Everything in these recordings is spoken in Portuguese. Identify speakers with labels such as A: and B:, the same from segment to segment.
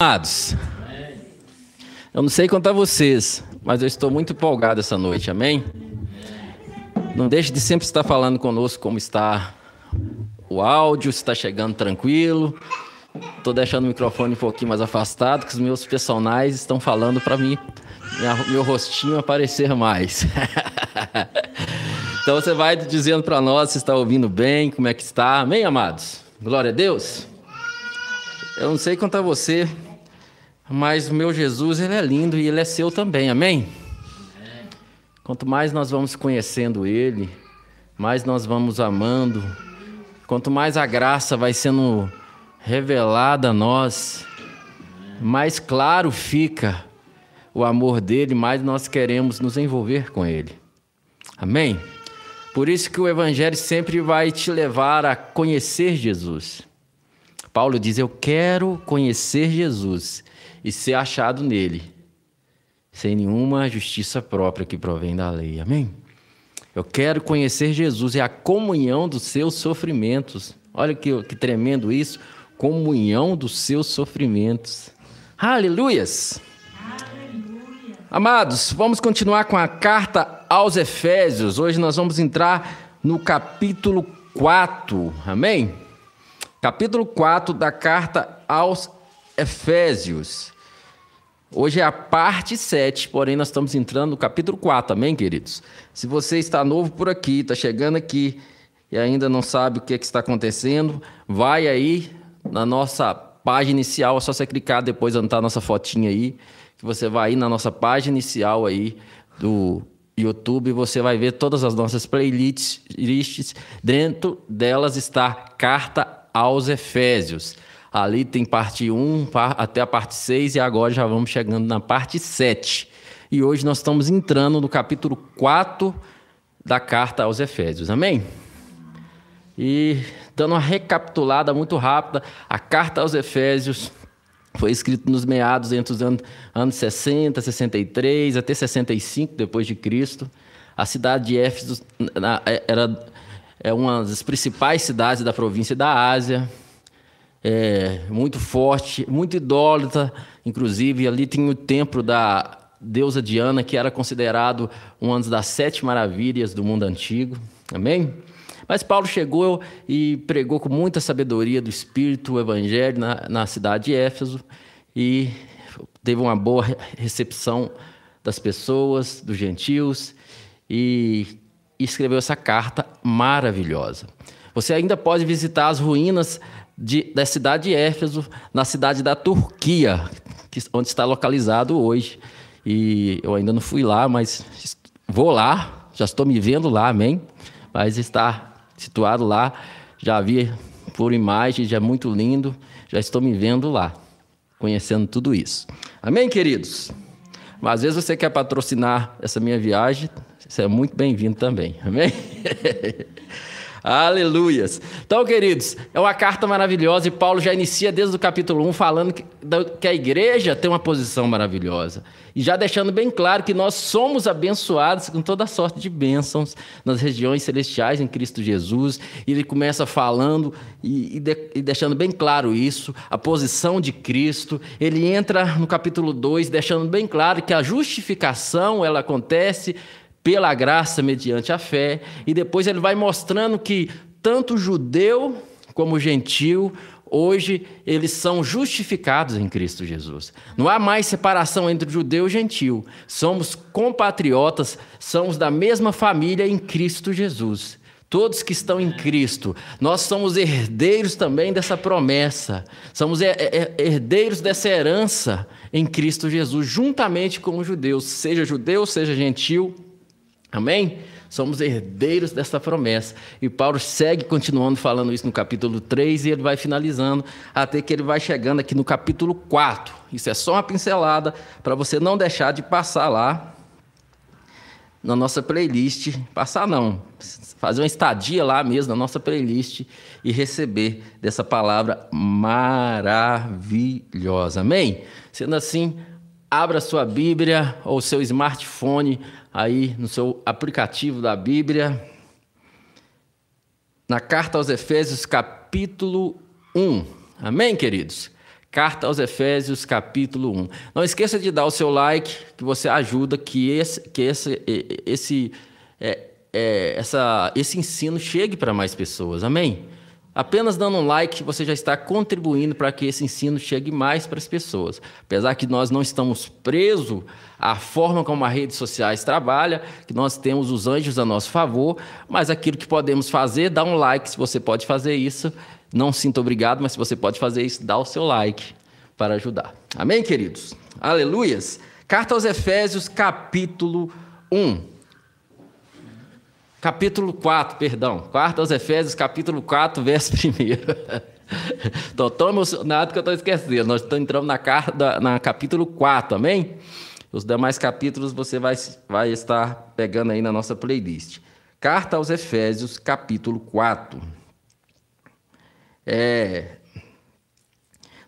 A: Amados, eu não sei a vocês, mas eu estou muito empolgado essa noite, amém? Não deixe de sempre estar falando conosco como está o áudio, se está chegando tranquilo. Estou deixando o microfone um pouquinho mais afastado, que os meus personagens estão falando para mim, minha, meu rostinho aparecer mais. então você vai dizendo para nós se está ouvindo bem, como é que está, amém, amados? Glória a Deus. Eu não sei a você, mas meu Jesus, ele é lindo e ele é seu também, amém? Quanto mais nós vamos conhecendo ele, mais nós vamos amando, quanto mais a graça vai sendo revelada a nós, mais claro fica o amor dele, mais nós queremos nos envolver com ele. Amém? Por isso que o evangelho sempre vai te levar a conhecer Jesus. Paulo diz: Eu quero conhecer Jesus e ser achado nele, sem nenhuma justiça própria que provém da lei. Amém? Eu quero conhecer Jesus e a comunhão dos seus sofrimentos. Olha que, que tremendo isso comunhão dos seus sofrimentos. Aleluias! Aleluia. Amados, vamos continuar com a carta aos Efésios. Hoje nós vamos entrar no capítulo 4. Amém? Capítulo 4 da carta aos Efésios. Hoje é a parte 7, porém nós estamos entrando no capítulo 4, amém, queridos? Se você está novo por aqui, está chegando aqui e ainda não sabe o que, é que está acontecendo, vai aí na nossa página inicial, é só você clicar depois está a nossa fotinha aí, que você vai aí na nossa página inicial aí do YouTube, você vai ver todas as nossas playlists, dentro delas está Carta aos Efésios. Ali tem parte 1 até a parte 6 e agora já vamos chegando na parte 7. E hoje nós estamos entrando no capítulo 4 da carta aos Efésios. Amém? E dando uma recapitulada muito rápida, a carta aos Efésios foi escrita nos meados entre os anos, anos 60, 63 até 65 depois de Cristo. A cidade de Éfeso era é uma das principais cidades da província da Ásia é, muito forte, muito idólatra, inclusive ali tem o templo da deusa Diana, que era considerado uma das sete maravilhas do mundo antigo. Amém? Mas Paulo chegou e pregou com muita sabedoria do Espírito o Evangelho na, na cidade de Éfeso e teve uma boa recepção das pessoas, dos gentios e escreveu essa carta maravilhosa. Você ainda pode visitar as ruínas de, da cidade de Éfeso, na cidade da Turquia, que, onde está localizado hoje. E eu ainda não fui lá, mas vou lá, já estou me vendo lá, amém? Mas está situado lá, já vi por imagem, já é muito lindo, já estou me vendo lá, conhecendo tudo isso. Amém, queridos? Mas às vezes você quer patrocinar essa minha viagem, você é muito bem-vindo também, amém? Aleluias. Então, queridos, é uma carta maravilhosa e Paulo já inicia desde o capítulo 1 falando que, a igreja tem uma posição maravilhosa. E já deixando bem claro que nós somos abençoados com toda sorte de bênçãos nas regiões celestiais em Cristo Jesus. E ele começa falando e, e, de, e deixando bem claro isso, a posição de Cristo. Ele entra no capítulo 2 deixando bem claro que a justificação ela acontece pela graça mediante a fé, e depois ele vai mostrando que tanto judeu como gentil, hoje eles são justificados em Cristo Jesus. Não há mais separação entre judeu e gentil. Somos compatriotas, somos da mesma família em Cristo Jesus. Todos que estão em Cristo, nós somos herdeiros também dessa promessa, somos herdeiros dessa herança em Cristo Jesus, juntamente com os judeus, seja judeu, seja gentil, Amém? Somos herdeiros dessa promessa. E Paulo segue continuando falando isso no capítulo 3 e ele vai finalizando até que ele vai chegando aqui no capítulo 4. Isso é só uma pincelada para você não deixar de passar lá na nossa playlist. Passar não, fazer uma estadia lá mesmo na nossa playlist e receber dessa palavra maravilhosa. Amém? Sendo assim, abra sua Bíblia ou seu smartphone aí no seu aplicativo da Bíblia, na carta aos Efésios, capítulo 1. Amém, queridos? Carta aos Efésios, capítulo 1. Não esqueça de dar o seu like, que você ajuda que esse, que esse, esse, é, é, essa, esse ensino chegue para mais pessoas. Amém? Apenas dando um like, você já está contribuindo para que esse ensino chegue mais para as pessoas. Apesar que nós não estamos presos à forma como as redes sociais trabalham, que nós temos os anjos a nosso favor, mas aquilo que podemos fazer, dá um like se você pode fazer isso. Não sinta obrigado, mas se você pode fazer isso, dá o seu like para ajudar. Amém, queridos? Aleluias. Carta aos Efésios, capítulo 1 capítulo 4, perdão. Quarta aos Efésios, capítulo 4, verso 1. Estou tão emocionado que eu estou esquecendo. Nós estamos entrando na, carta, na capítulo 4, amém? Os demais capítulos você vai, vai estar pegando aí na nossa playlist. Carta aos Efésios, capítulo 4. É...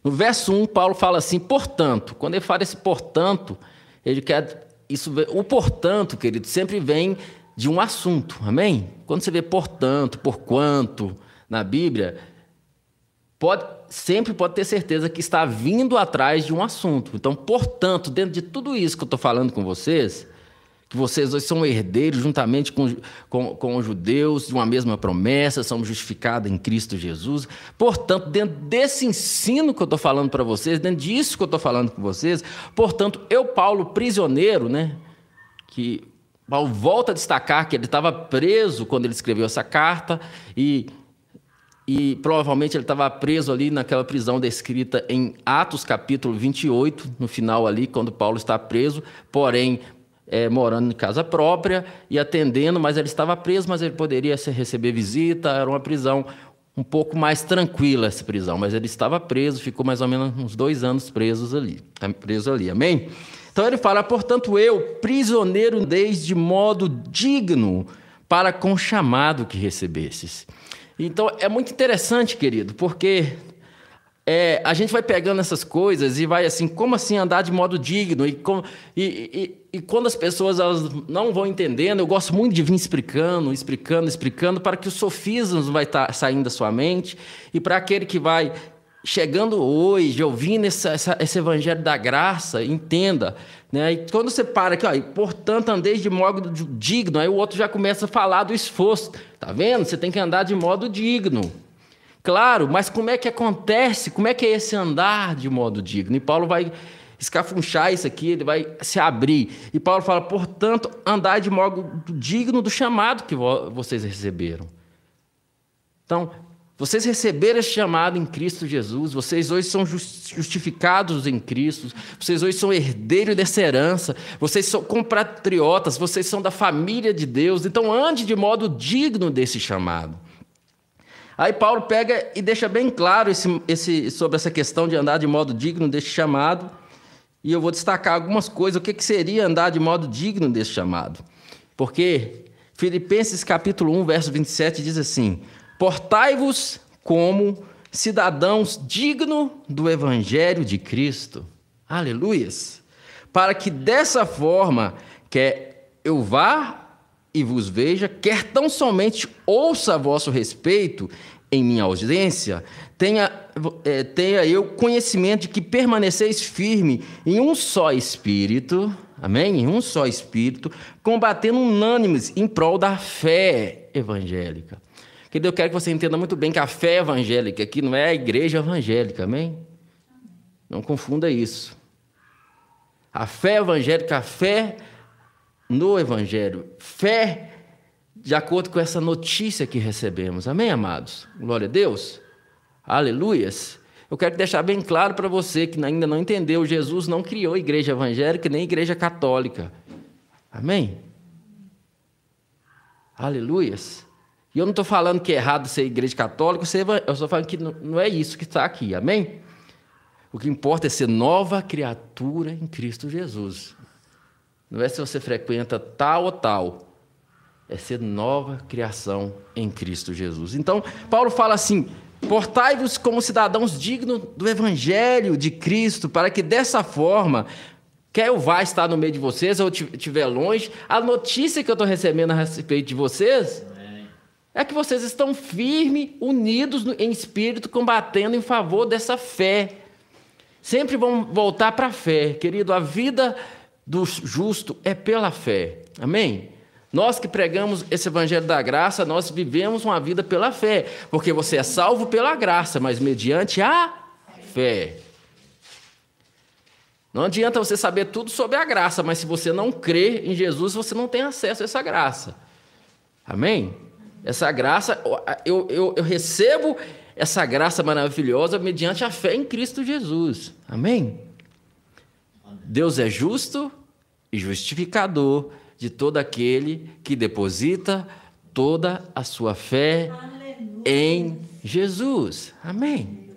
A: No verso 1, Paulo fala assim, portanto. Quando ele fala esse portanto, ele quer. Isso, o portanto, querido, sempre vem de um assunto, amém? Quando você vê portanto, por quanto na Bíblia, pode, sempre pode ter certeza que está vindo atrás de um assunto. Então, portanto, dentro de tudo isso que eu estou falando com vocês, que vocês hoje são herdeiros juntamente com, com, com os judeus de uma mesma promessa, somos justificados em Cristo Jesus. Portanto, dentro desse ensino que eu estou falando para vocês, dentro disso que eu estou falando com vocês, portanto, eu, Paulo, prisioneiro, né? Que Paulo volta a destacar que ele estava preso quando ele escreveu essa carta e, e provavelmente ele estava preso ali naquela prisão descrita em Atos capítulo 28, no final ali, quando Paulo está preso, porém é, morando em casa própria e atendendo, mas ele estava preso, mas ele poderia receber visita, era uma prisão um pouco mais tranquila essa prisão, mas ele estava preso, ficou mais ou menos uns dois anos presos ali, preso ali, amém? Então ele fala: portanto, eu, prisioneiro desde modo digno para com o chamado que recebesses. Então é muito interessante, querido, porque é, a gente vai pegando essas coisas e vai assim, como assim andar de modo digno? E, com, e, e, e, quando as pessoas elas não vão entendendo, eu gosto muito de vir explicando, explicando, explicando, para que os sofismos vai estar tá saindo da sua mente e para aquele que vai chegando hoje, ouvindo essa, essa, esse evangelho da graça, entenda. Né? E quando você para aqui, ó, e, portanto, andeis de modo digno, aí o outro já começa a falar do esforço. Tá vendo? Você tem que andar de modo digno. Claro, mas como é que acontece? Como é que é esse andar de modo digno? E Paulo vai escafunchar isso aqui, ele vai se abrir. E Paulo fala, portanto, andar de modo digno do chamado que vocês receberam. Então, vocês receberam esse chamado em Cristo Jesus, vocês hoje são justificados em Cristo, vocês hoje são herdeiros dessa herança, vocês são compatriotas, vocês são da família de Deus, então ande de modo digno desse chamado. Aí Paulo pega e deixa bem claro esse, esse, sobre essa questão de andar de modo digno desse chamado, e eu vou destacar algumas coisas, o que, que seria andar de modo digno desse chamado. Porque Filipenses capítulo 1, verso 27 diz assim: Portai-vos como cidadãos dignos do evangelho de Cristo. Aleluias! Para que dessa forma, quer eu vá e vos veja, quer tão somente ouça a vosso respeito em minha ausência, tenha, é, tenha eu conhecimento de que permaneceis firme em um só espírito, amém? Em um só espírito, combatendo unânimes em prol da fé evangélica. Querido, eu quero que você entenda muito bem que a fé evangélica aqui não é a igreja evangélica, amém? Não confunda isso. A fé evangélica, a fé no evangelho, fé de acordo com essa notícia que recebemos. Amém, amados? Glória a Deus. Aleluias. Eu quero deixar bem claro para você que ainda não entendeu, Jesus não criou igreja evangélica nem igreja católica. Amém? Aleluias. E eu não estou falando que é errado ser igreja católica, eu estou falando que não é isso que está aqui, amém? O que importa é ser nova criatura em Cristo Jesus. Não é se você frequenta tal ou tal, é ser nova criação em Cristo Jesus. Então, Paulo fala assim: portai-vos como cidadãos dignos do evangelho de Cristo, para que dessa forma, quer eu vá estar no meio de vocês ou estiver longe, a notícia que eu estou recebendo a respeito de vocês é que vocês estão firmes, unidos em espírito, combatendo em favor dessa fé. Sempre vão voltar para a fé. Querido, a vida do justo é pela fé. Amém? Nós que pregamos esse evangelho da graça, nós vivemos uma vida pela fé, porque você é salvo pela graça, mas mediante a fé. Não adianta você saber tudo sobre a graça, mas se você não crê em Jesus, você não tem acesso a essa graça. Amém? Essa graça, eu, eu, eu recebo essa graça maravilhosa mediante a fé em Cristo Jesus. Amém? Deus é justo e justificador de todo aquele que deposita toda a sua fé Aleluia. em Jesus. Amém.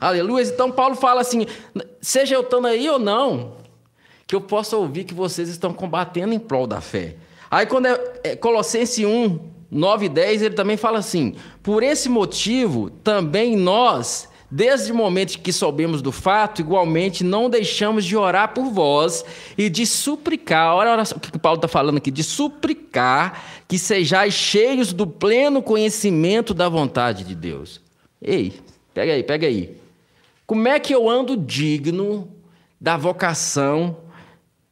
A: Aleluia. Então Paulo fala assim: seja eu estando aí ou não, que eu possa ouvir que vocês estão combatendo em prol da fé. Aí quando é, é Colossenses 1, 9 e 10, ele também fala assim: por esse motivo, também nós Desde o momento que soubemos do fato, igualmente não deixamos de orar por vós e de suplicar, olha o que Paulo está falando aqui, de suplicar que sejais cheios do pleno conhecimento da vontade de Deus. Ei, pega aí, pega aí. Como é que eu ando digno da vocação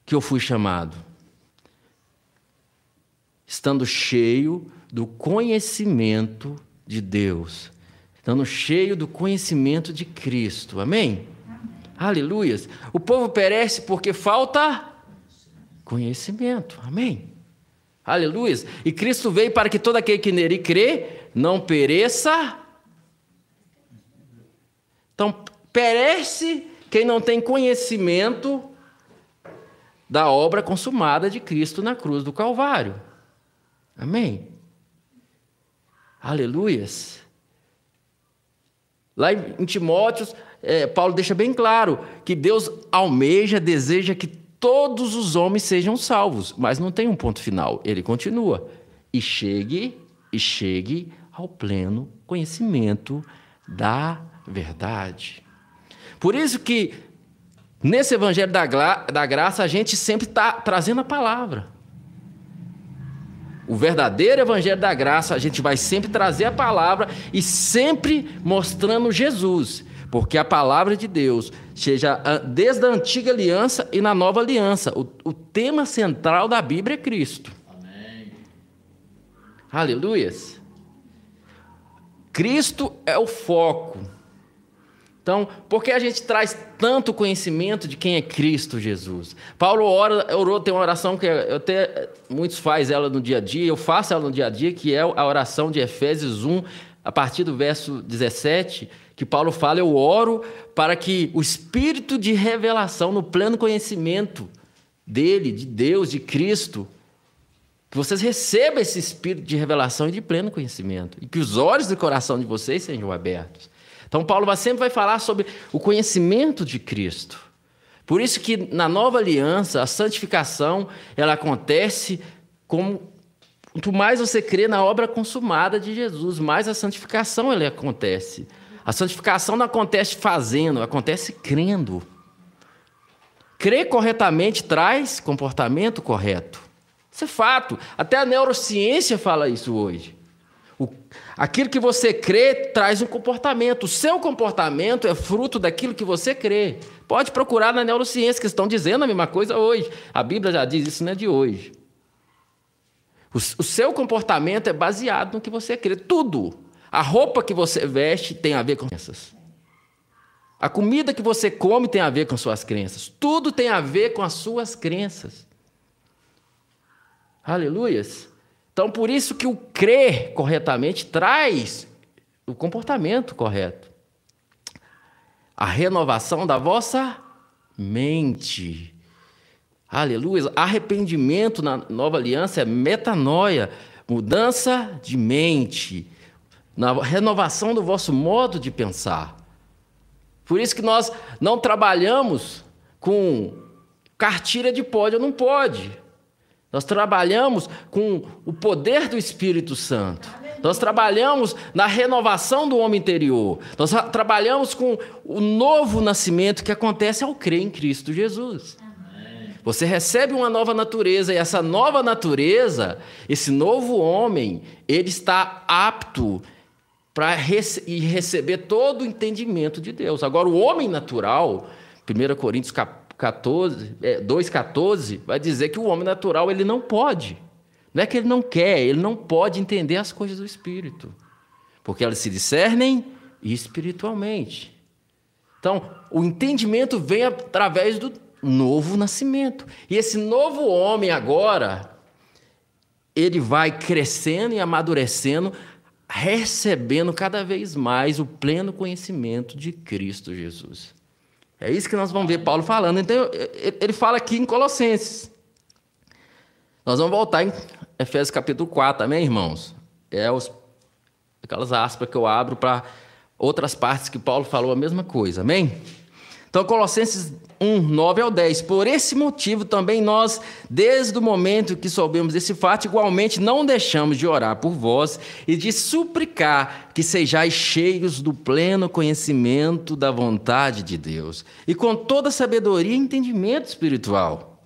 A: que eu fui chamado? Estando cheio do conhecimento de Deus estando cheio do conhecimento de Cristo. Amém? Amém? Aleluias. O povo perece porque falta conhecimento. Amém? Aleluias. E Cristo veio para que todo aquele que nele crê não pereça. Então, perece quem não tem conhecimento da obra consumada de Cristo na cruz do Calvário. Amém? Aleluias. Lá em Timóteos, é, Paulo deixa bem claro que Deus almeja, deseja que todos os homens sejam salvos, mas não tem um ponto final. Ele continua. E chegue, e chegue ao pleno conhecimento da verdade. Por isso que nesse evangelho da, da graça a gente sempre está trazendo a palavra. O verdadeiro evangelho da graça, a gente vai sempre trazer a palavra e sempre mostrando Jesus, porque a palavra de Deus, seja desde a antiga aliança e na nova aliança, o, o tema central da Bíblia é Cristo. Amém. Aleluias. Cristo é o foco. Então, por que a gente traz tanto conhecimento de quem é Cristo Jesus? Paulo ora, orou, tem uma oração que eu até, muitos fazem ela no dia a dia, eu faço ela no dia a dia, que é a oração de Efésios 1, a partir do verso 17, que Paulo fala: Eu oro para que o espírito de revelação, no pleno conhecimento dele, de Deus, de Cristo, que vocês recebam esse espírito de revelação e de pleno conhecimento, e que os olhos do coração de vocês sejam abertos. Então Paulo sempre vai falar sobre o conhecimento de Cristo. Por isso que na nova aliança a santificação ela acontece como quanto mais você crê na obra consumada de Jesus, mais a santificação ela acontece. A santificação não acontece fazendo, acontece crendo. Crer corretamente traz comportamento correto. Isso é fato. Até a neurociência fala isso hoje. O, aquilo que você crê traz um comportamento. O seu comportamento é fruto daquilo que você crê. Pode procurar na neurociência, que estão dizendo a mesma coisa hoje. A Bíblia já diz isso, não é de hoje. O, o seu comportamento é baseado no que você crê. Tudo. A roupa que você veste tem a ver com crenças. A comida que você come tem a ver com suas crenças. Tudo tem a ver com as suas crenças. Aleluias. Então, por isso que o crer corretamente traz o comportamento correto. A renovação da vossa mente. Aleluia. Arrependimento na nova aliança é metanoia, mudança de mente, na renovação do vosso modo de pensar. Por isso que nós não trabalhamos com cartilha de pode ou não pode. Nós trabalhamos com o poder do Espírito Santo. Nós trabalhamos na renovação do homem interior. Nós trabalhamos com o novo nascimento que acontece ao crer em Cristo Jesus. Você recebe uma nova natureza e essa nova natureza, esse novo homem, ele está apto para rece receber todo o entendimento de Deus. Agora, o homem natural, 1 Coríntios 14, 2,14, vai dizer que o homem natural ele não pode. Não é que ele não quer, ele não pode entender as coisas do Espírito. Porque elas se discernem espiritualmente. Então, o entendimento vem através do novo nascimento. E esse novo homem agora, ele vai crescendo e amadurecendo, recebendo cada vez mais o pleno conhecimento de Cristo Jesus. É isso que nós vamos ver Paulo falando. Então, ele fala aqui em Colossenses. Nós vamos voltar em Efésios capítulo 4, amém, irmãos? É os, aquelas aspas que eu abro para outras partes que Paulo falou a mesma coisa, amém? Então, Colossenses 1, 9 ao 10. Por esse motivo também nós, desde o momento que soubemos desse fato, igualmente não deixamos de orar por vós e de suplicar que sejais cheios do pleno conhecimento da vontade de Deus e com toda sabedoria e entendimento espiritual.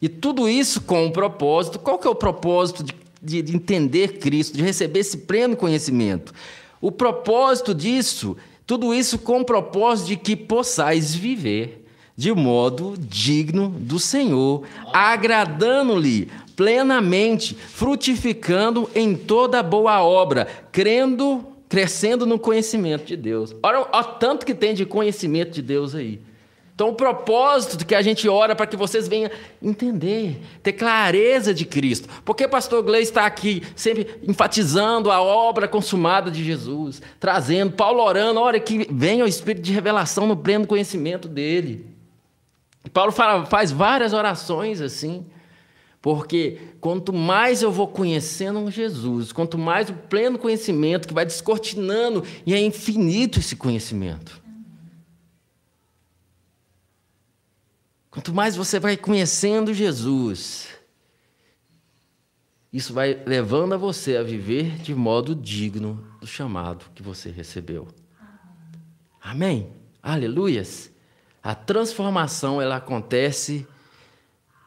A: E tudo isso com o propósito. Qual que é o propósito de, de, de entender Cristo, de receber esse pleno conhecimento? O propósito disso tudo isso com o propósito de que possais viver de modo digno do Senhor, agradando-lhe plenamente, frutificando em toda boa obra, crendo, crescendo no conhecimento de Deus. Olha o tanto que tem de conhecimento de Deus aí. Então, o propósito que a gente ora para que vocês venham entender, ter clareza de Cristo. Porque o pastor Gleis está aqui sempre enfatizando a obra consumada de Jesus, trazendo, Paulo orando, hora que venha o Espírito de revelação no pleno conhecimento dele. Paulo fala, faz várias orações assim, porque quanto mais eu vou conhecendo Jesus, quanto mais o pleno conhecimento que vai descortinando, e é infinito esse conhecimento. Quanto mais você vai conhecendo Jesus, isso vai levando a você a viver de modo digno do chamado que você recebeu. Amém? Aleluias. A transformação ela acontece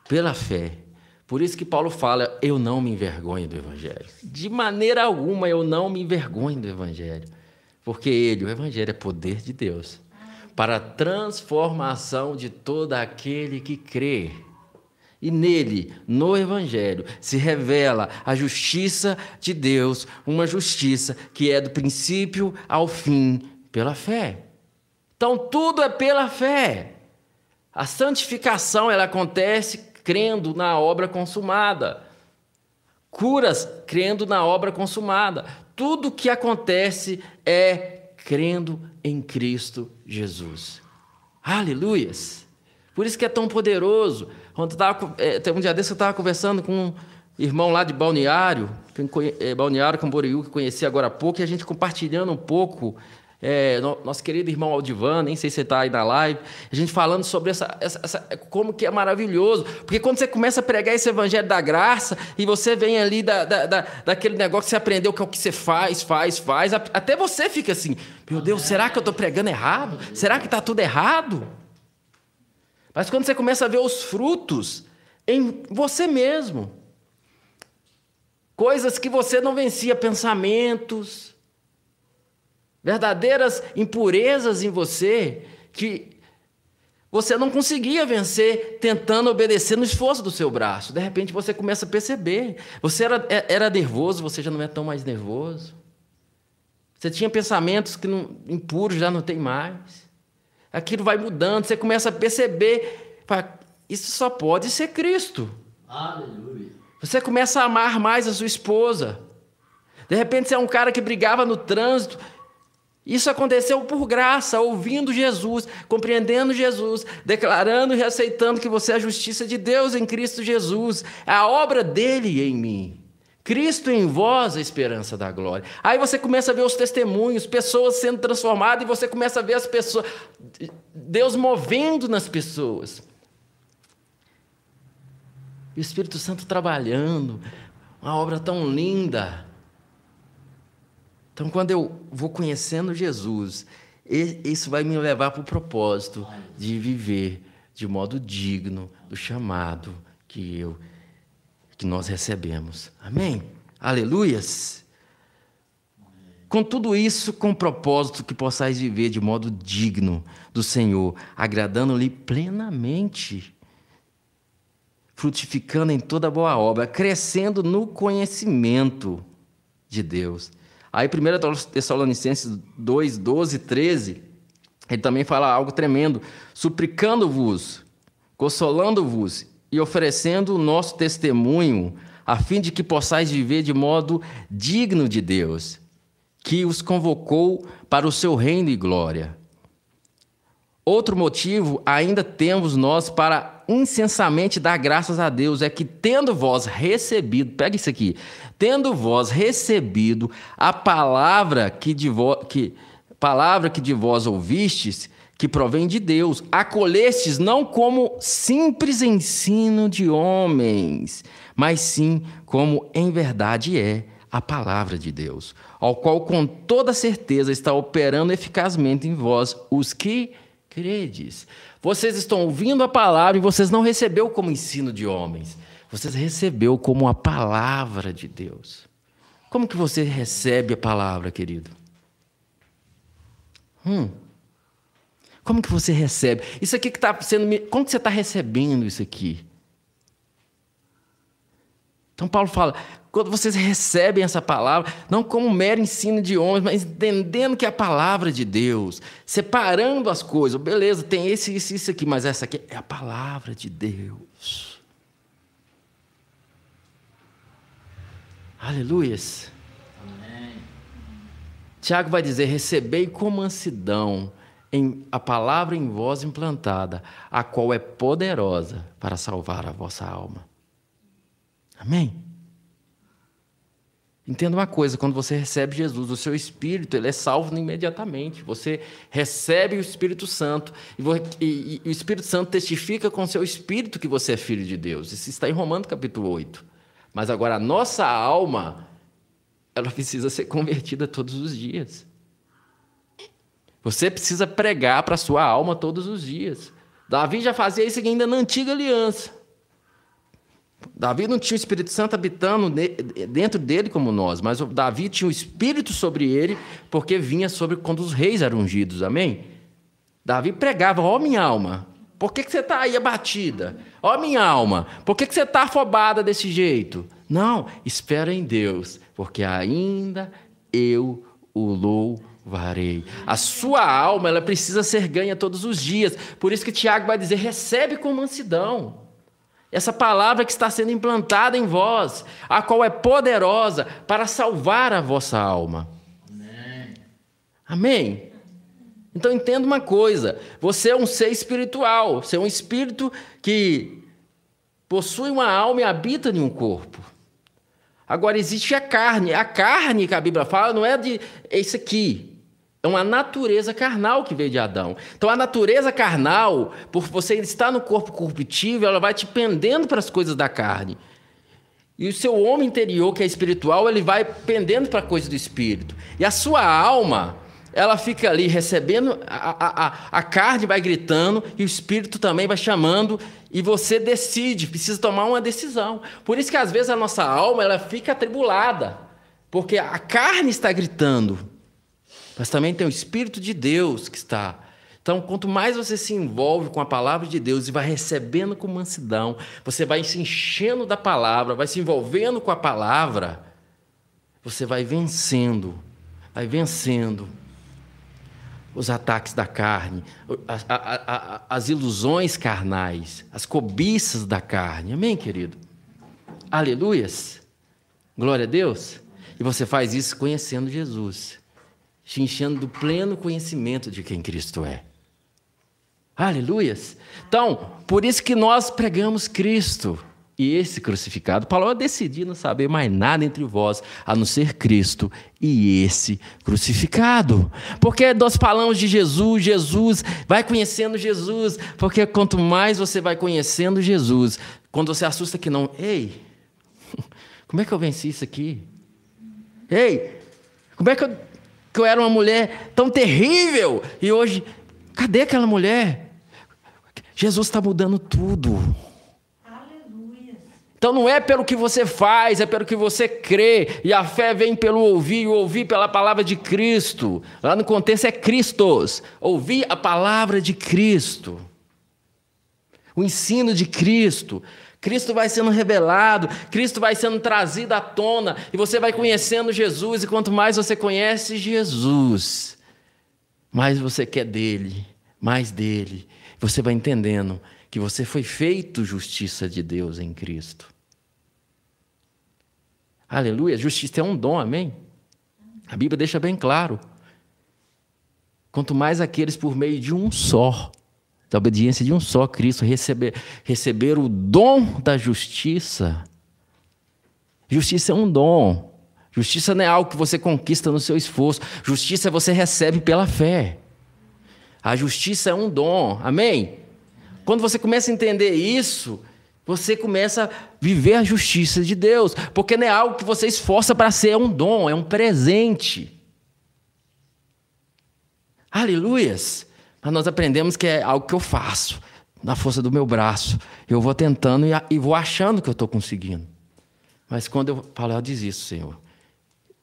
A: pela fé. Por isso que Paulo fala: "Eu não me envergonho do evangelho". De maneira alguma eu não me envergonho do evangelho, porque ele, o evangelho é poder de Deus para a transformação de todo aquele que crê. E nele, no Evangelho, se revela a justiça de Deus, uma justiça que é do princípio ao fim pela fé. Então tudo é pela fé. A santificação ela acontece crendo na obra consumada. Curas crendo na obra consumada. Tudo que acontece é crendo em Cristo Jesus. Aleluias! Por isso que é tão poderoso. Quando tava, é, um dia desse eu estava conversando com um irmão lá de Balneário, é, Balneário Camboriú, que conheci agora há pouco, e a gente compartilhando um pouco é, nosso querido irmão Aldivan, nem sei se você está aí na live, a gente falando sobre essa, essa, essa, como que é maravilhoso. Porque quando você começa a pregar esse evangelho da graça e você vem ali da, da, da daquele negócio que você aprendeu, que é o que você faz, faz, faz, até você fica assim: meu Deus, será que eu estou pregando errado? Será que está tudo errado? Mas quando você começa a ver os frutos em você mesmo, coisas que você não vencia, pensamentos, verdadeiras impurezas em você que você não conseguia vencer tentando obedecer no esforço do seu braço. De repente você começa a perceber. Você era, é, era nervoso, você já não é tão mais nervoso. Você tinha pensamentos que não, impuros, já não tem mais. Aquilo vai mudando, você começa a perceber. Isso só pode ser Cristo. Aleluia. Você começa a amar mais a sua esposa. De repente você é um cara que brigava no trânsito isso aconteceu por graça, ouvindo Jesus, compreendendo Jesus, declarando e aceitando que você é a justiça de Deus em Cristo Jesus, é a obra dele em mim. Cristo em vós, a esperança da glória. Aí você começa a ver os testemunhos, pessoas sendo transformadas, e você começa a ver as pessoas, Deus movendo nas pessoas. E o Espírito Santo trabalhando, uma obra tão linda. Então, quando eu vou conhecendo Jesus, isso vai me levar para o propósito de viver de modo digno do chamado que eu que nós recebemos. Amém? Aleluias. Com tudo isso, com o propósito que possais viver de modo digno do Senhor, agradando-lhe plenamente, frutificando em toda boa obra, crescendo no conhecimento de Deus. Aí, 1 Tessalonicenses 2, 12, 13, ele também fala algo tremendo: suplicando-vos, consolando-vos e oferecendo o nosso testemunho, a fim de que possais viver de modo digno de Deus, que os convocou para o seu reino e glória. Outro motivo ainda temos nós para incensamente dar graças a Deus é que, tendo vós recebido, pega isso aqui, tendo vós recebido a palavra que de, vo, que, palavra que de vós ouvistes, que provém de Deus, acolhestes não como simples ensino de homens, mas sim como em verdade é a palavra de Deus, ao qual com toda certeza está operando eficazmente em vós os que credes. Vocês estão ouvindo a palavra e vocês não recebeu como ensino de homens, vocês recebeu como a palavra de Deus. Como que você recebe a palavra, querido? Hum. Como que você recebe? Isso aqui que está sendo. Como que você está recebendo isso aqui? Então Paulo fala: quando vocês recebem essa palavra, não como mero ensino de homens, mas entendendo que é a palavra de Deus, separando as coisas, beleza, tem esse, isso, isso aqui, mas essa aqui é a palavra de Deus. Aleluias. Tiago vai dizer: recebei com mansidão em a palavra em vós implantada, a qual é poderosa para salvar a vossa alma. Amém? Entenda uma coisa, quando você recebe Jesus, o seu espírito ele é salvo imediatamente. Você recebe o Espírito Santo e, e, e o Espírito Santo testifica com o seu espírito que você é filho de Deus. Isso está em Romanos capítulo 8. Mas agora a nossa alma ela precisa ser convertida todos os dias. Você precisa pregar para a sua alma todos os dias. Davi já fazia isso ainda na antiga aliança. Davi não tinha o Espírito Santo habitando dentro dele como nós, mas Davi tinha o Espírito sobre ele, porque vinha sobre quando os reis eram ungidos, amém? Davi pregava, ó minha alma, por que, que você está aí abatida? Ó minha alma, por que, que você está afobada desse jeito? Não, espera em Deus, porque ainda eu o louvarei. A sua alma, ela precisa ser ganha todos os dias. Por isso que Tiago vai dizer: recebe com mansidão. Essa palavra que está sendo implantada em vós, a qual é poderosa para salvar a vossa alma. Amém. Amém? Então entenda uma coisa: você é um ser espiritual, você é um espírito que possui uma alma e habita em um corpo. Agora existe a carne. A carne que a Bíblia fala não é de esse aqui. É uma natureza carnal que veio de Adão. Então a natureza carnal, por você estar no corpo corruptível, ela vai te pendendo para as coisas da carne. E o seu homem interior, que é espiritual, ele vai pendendo para a coisa do espírito. E a sua alma, ela fica ali recebendo, a, a, a carne vai gritando e o espírito também vai chamando e você decide, precisa tomar uma decisão. Por isso que às vezes a nossa alma ela fica atribulada, porque a carne está gritando, mas também tem o Espírito de Deus que está. Então, quanto mais você se envolve com a palavra de Deus e vai recebendo com mansidão, você vai se enchendo da palavra, vai se envolvendo com a palavra, você vai vencendo, vai vencendo os ataques da carne, as, as ilusões carnais, as cobiças da carne. Amém, querido? Aleluias. Glória a Deus. E você faz isso conhecendo Jesus, te enchendo do pleno conhecimento de quem Cristo é. Aleluias. Então, por isso que nós pregamos Cristo e esse crucificado. Paulo, eu decidi não saber mais nada entre vós, a não ser Cristo e esse crucificado. Porque nós falamos de Jesus, Jesus, vai conhecendo Jesus, porque quanto mais você vai conhecendo Jesus, quando você assusta que não, ei, como é que eu venci isso aqui? Ei, como é que eu, que eu era uma mulher tão terrível e hoje, cadê aquela mulher? Jesus está mudando tudo. Então não é pelo que você faz, é pelo que você crê. E a fé vem pelo ouvir, e ouvir pela palavra de Cristo. Lá no contexto é Cristos. Ouvir a palavra de Cristo. O ensino de Cristo. Cristo vai sendo revelado, Cristo vai sendo trazido à tona, e você vai conhecendo Jesus, e quanto mais você conhece Jesus, mais você quer dele, mais dele. Você vai entendendo que você foi feito justiça de Deus em Cristo. Aleluia, justiça é um dom, amém? A Bíblia deixa bem claro. Quanto mais aqueles por meio de um só, da obediência de um só Cristo, receber, receber o dom da justiça. Justiça é um dom. Justiça não é algo que você conquista no seu esforço. Justiça você recebe pela fé. A justiça é um dom. Amém? Quando você começa a entender isso, você começa a viver a justiça de Deus, porque não é algo que você esforça para ser, é um dom, é um presente. Aleluias! Nós aprendemos que é algo que eu faço, na força do meu braço. Eu vou tentando e vou achando que eu estou conseguindo. Mas quando eu falo, eu desisto, Senhor.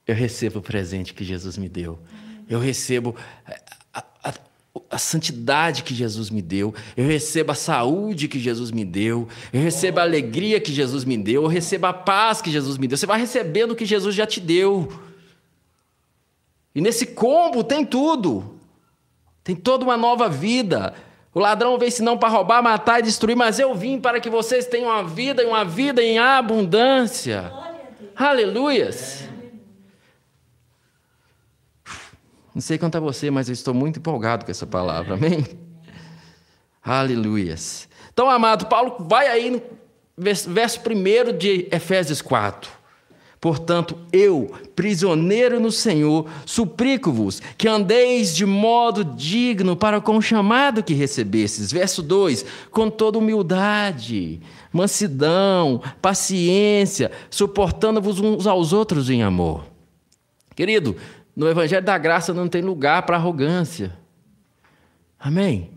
A: Eu recebo o presente que Jesus me deu. Eu recebo a santidade que Jesus me deu, eu recebo a saúde que Jesus me deu, eu recebo a alegria que Jesus me deu, eu recebo a paz que Jesus me deu. Você vai recebendo o que Jesus já te deu. E nesse combo tem tudo. Tem toda uma nova vida. O ladrão veio senão para roubar, matar e destruir, mas eu vim para que vocês tenham uma vida e uma vida em abundância. Aleluias. Não sei quanto a você, mas eu estou muito empolgado com essa palavra, amém? Aleluias. Então, amado, Paulo vai aí no verso 1 de Efésios 4. Portanto, eu, prisioneiro no Senhor, suplico-vos que andeis de modo digno para com o chamado que recebestes. Verso 2: com toda humildade, mansidão, paciência, suportando-vos uns aos outros em amor. Querido, no Evangelho da Graça não tem lugar para arrogância. Amém?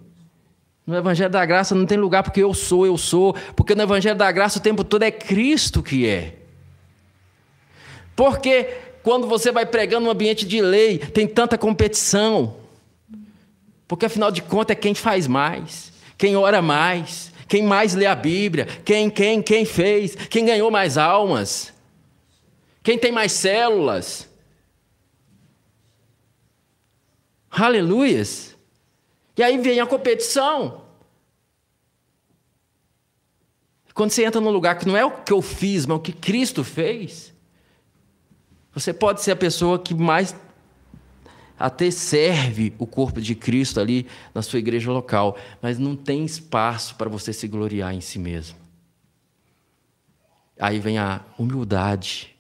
A: No Evangelho da Graça não tem lugar porque eu sou, eu sou. Porque no Evangelho da Graça o tempo todo é Cristo que é. Porque quando você vai pregando no ambiente de lei, tem tanta competição. Porque afinal de contas é quem faz mais, quem ora mais, quem mais lê a Bíblia, quem, quem, quem fez, quem ganhou mais almas, quem tem mais células. Aleluias! E aí vem a competição. Quando você entra num lugar que não é o que eu fiz, mas o que Cristo fez, você pode ser a pessoa que mais até serve o corpo de Cristo ali na sua igreja local, mas não tem espaço para você se gloriar em si mesmo. Aí vem a humildade.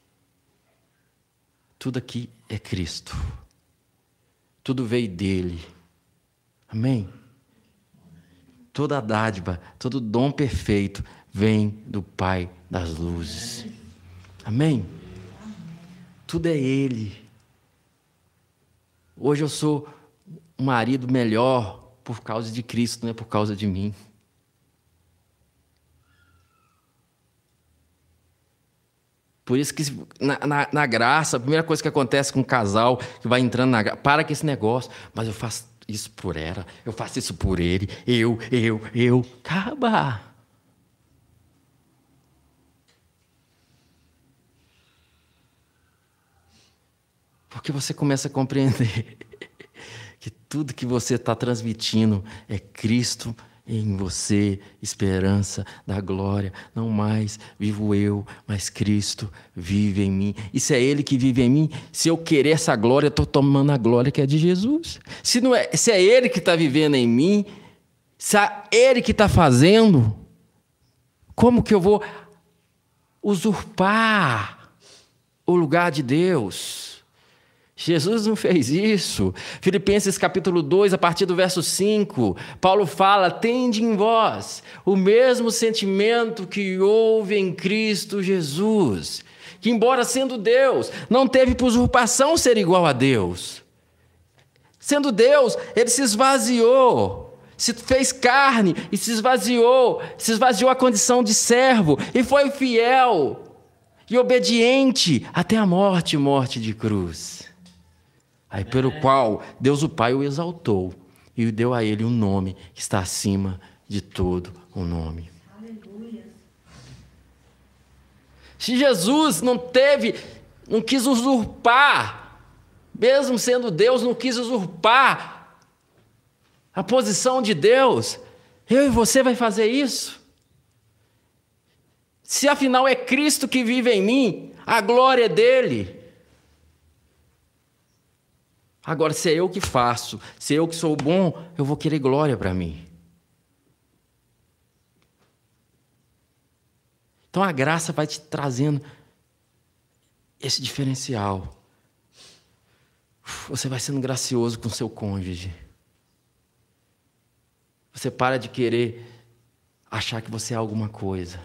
A: Tudo aqui é Cristo. Tudo veio dele. Amém? Toda dádiva, todo dom perfeito vem do Pai das luzes. Amém? Tudo é Ele. Hoje eu sou um marido melhor por causa de Cristo, não é por causa de mim. Por isso que na, na, na, graça, a primeira coisa que acontece com um casal que vai entrando na graça, para com esse negócio, mas eu faço isso por ela, eu faço isso por ele, eu, eu, eu. Acaba. Porque você começa a compreender que tudo que você está transmitindo é Cristo em você esperança da glória. Não mais vivo eu, mas Cristo vive em mim. E se é Ele que vive em mim, se eu querer essa glória, estou tomando a glória que é de Jesus. Se, não é, se é Ele que está vivendo em mim, se é Ele que está fazendo, como que eu vou usurpar o lugar de Deus? Jesus não fez isso. Filipenses capítulo 2, a partir do verso 5, Paulo fala: Tende em vós o mesmo sentimento que houve em Cristo Jesus, que, embora sendo Deus, não teve por usurpação ser igual a Deus. Sendo Deus, ele se esvaziou, se fez carne e se esvaziou, se esvaziou a condição de servo e foi fiel e obediente até a morte morte de cruz. Aí, pelo qual Deus o Pai o exaltou e deu a ele um nome que está acima de todo o nome. Aleluia. Se Jesus não teve, não quis usurpar, mesmo sendo Deus, não quis usurpar a posição de Deus, eu e você vai fazer isso? Se afinal é Cristo que vive em mim, a glória é dele. Agora, se é eu que faço, se é eu que sou bom, eu vou querer glória para mim. Então a graça vai te trazendo esse diferencial. Você vai sendo gracioso com seu cônjuge. Você para de querer achar que você é alguma coisa.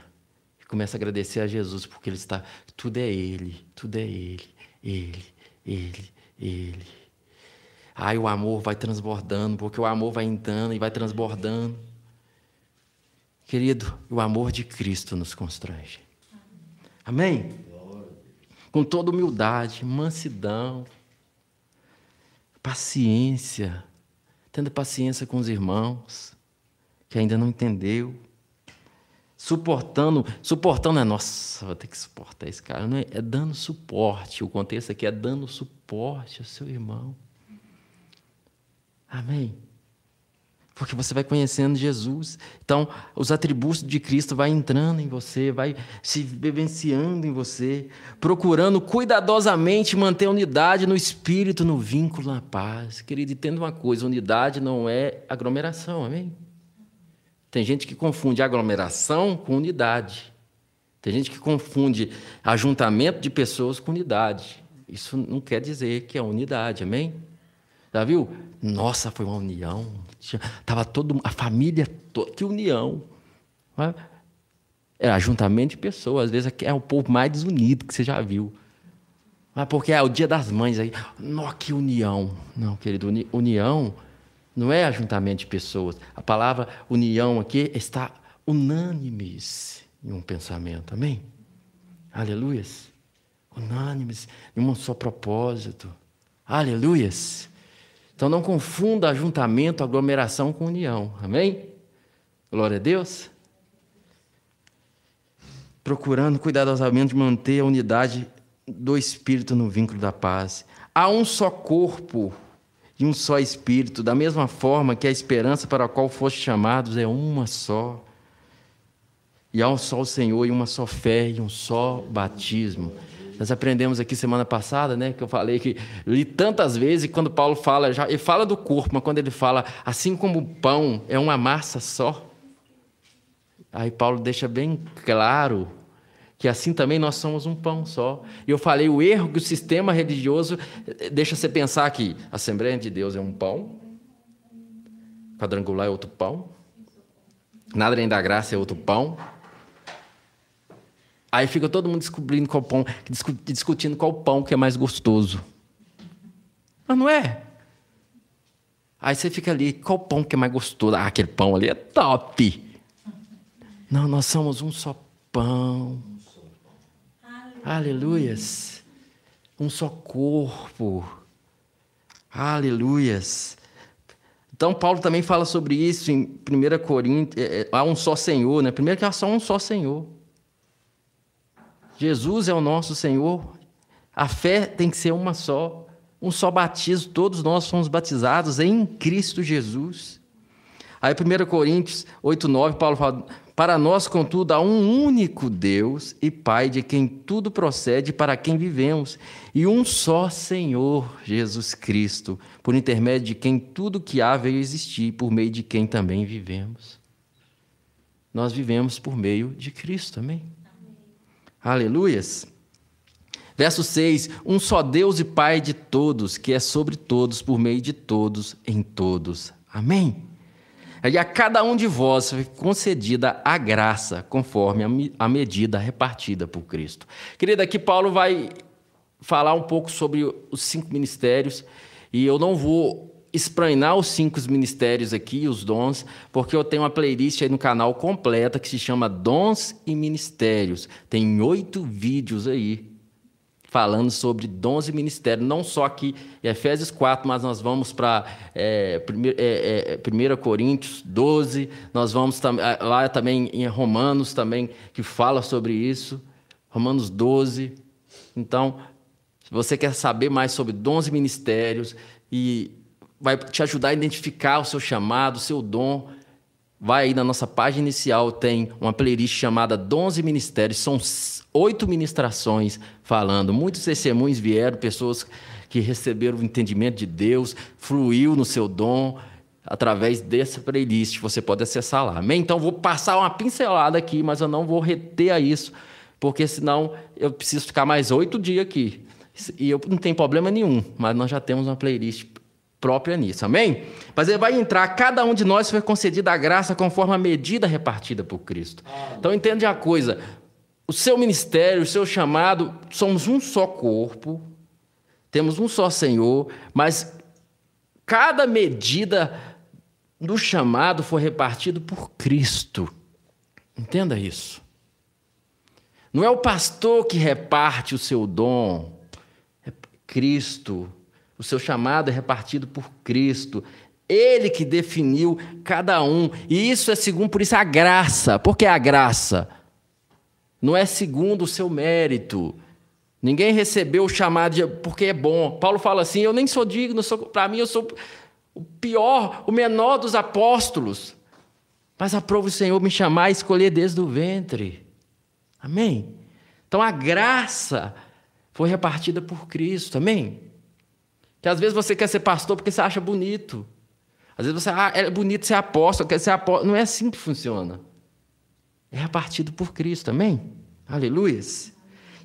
A: E começa a agradecer a Jesus, porque Ele está. Tudo é Ele, tudo é Ele, Ele, Ele, Ele. Aí o amor vai transbordando, porque o amor vai entrando e vai transbordando. Querido, o amor de Cristo nos constrange. Amém? Com toda humildade, mansidão, paciência, tendo paciência com os irmãos que ainda não entendeu, suportando, suportando é nossa, vou ter que suportar esse cara, não é, é dando suporte. O contexto aqui é dando suporte ao seu irmão. Amém. Porque você vai conhecendo Jesus. Então, os atributos de Cristo vai entrando em você, vai se vivenciando em você, procurando cuidadosamente manter a unidade no espírito, no vínculo, na paz. Querido, entenda uma coisa: unidade não é aglomeração, amém? Tem gente que confunde aglomeração com unidade. Tem gente que confunde ajuntamento de pessoas com unidade. Isso não quer dizer que é unidade, amém? Já viu? Nossa, foi uma união. Tava todo a família toda, que união. É ajuntamento de pessoas, às vezes é o povo mais desunido que você já viu. Mas porque é o dia das mães aí, nossa, que união. Não, querido, uni, união não é ajuntamento de pessoas. A palavra união aqui está unânimes em um pensamento. Amém? Aleluias. Unânimes em um só propósito. Aleluias. Então não confunda ajuntamento, aglomeração com união. Amém? Glória a Deus. Procurando cuidadosamente manter a unidade do espírito no vínculo da paz. Há um só corpo e um só espírito, da mesma forma que a esperança para a qual foste chamados é uma só. E há um só Senhor e uma só fé e um só batismo. Nós aprendemos aqui semana passada, né, que eu falei que li tantas vezes quando Paulo fala, já, ele fala do corpo, mas quando ele fala assim como o pão é uma massa só, aí Paulo deixa bem claro que assim também nós somos um pão só. E eu falei o erro que o sistema religioso eh, deixa você pensar que a Assembleia de Deus é um pão, quadrangular é outro pão, nada além da graça é outro pão, Aí fica todo mundo descobrindo qual pão, discutindo qual pão que é mais gostoso. Mas não é. Aí você fica ali, qual pão que é mais gostoso? Ah, aquele pão ali é top. Não, nós somos um só pão. Aleluias. Um só corpo. Aleluias. Então, Paulo também fala sobre isso em 1 Coríntios. É, é, há um só Senhor, né? Primeiro que há só um só Senhor. Jesus é o nosso Senhor. A fé tem que ser uma só, um só batismo. Todos nós somos batizados em Cristo Jesus. Aí 1 Coríntios 8, 9, Paulo fala: Para nós, contudo, há um único Deus e Pai de quem tudo procede, para quem vivemos, e um só Senhor, Jesus Cristo, por intermédio de quem tudo que há veio existir, por meio de quem também vivemos. Nós vivemos por meio de Cristo, amém? Aleluias. Verso 6: Um só Deus e Pai de todos, que é sobre todos, por meio de todos, em todos. Amém. E a cada um de vós foi concedida a graça, conforme a medida repartida por Cristo. Querida, aqui Paulo vai falar um pouco sobre os cinco ministérios, e eu não vou esprainar os cinco ministérios aqui, os dons, porque eu tenho uma playlist aí no canal completa que se chama Dons e Ministérios. Tem oito vídeos aí falando sobre dons e ministérios, não só aqui em Efésios 4, mas nós vamos para é, 1 é, é, Coríntios 12, nós vamos lá também em Romanos também, que fala sobre isso, Romanos 12. Então, se você quer saber mais sobre dons e ministérios e vai te ajudar a identificar o seu chamado, o seu dom, vai aí na nossa página inicial, tem uma playlist chamada Dons e Ministérios, são oito ministrações falando. Muitos testemunhos vieram, pessoas que receberam o entendimento de Deus, fluiu no seu dom através dessa playlist. Você pode acessar lá. Amém? Então, vou passar uma pincelada aqui, mas eu não vou reter a isso, porque senão eu preciso ficar mais oito dias aqui. E eu não tem problema nenhum, mas nós já temos uma playlist própria nisso, amém? Mas ele vai entrar, cada um de nós foi concedida a graça conforme a medida repartida por Cristo. Então entende a coisa, o seu ministério, o seu chamado, somos um só corpo, temos um só Senhor, mas cada medida do chamado foi repartido por Cristo. Entenda isso. Não é o pastor que reparte o seu dom, é Cristo. O seu chamado é repartido por Cristo. Ele que definiu cada um. E isso é segundo, por isso, a graça. Por que a graça? não é segundo o seu mérito. Ninguém recebeu o chamado de, porque é bom. Paulo fala assim: eu nem sou digno, para mim eu sou o pior, o menor dos apóstolos. Mas aprova o Senhor me chamar e escolher desde o ventre. Amém? Então a graça foi repartida por Cristo. Amém? Que às vezes você quer ser pastor porque você acha bonito. Às vezes você ah, é bonito ser apóstolo, quer ser apóstolo. Não é assim que funciona é repartido por Cristo, amém? Aleluias.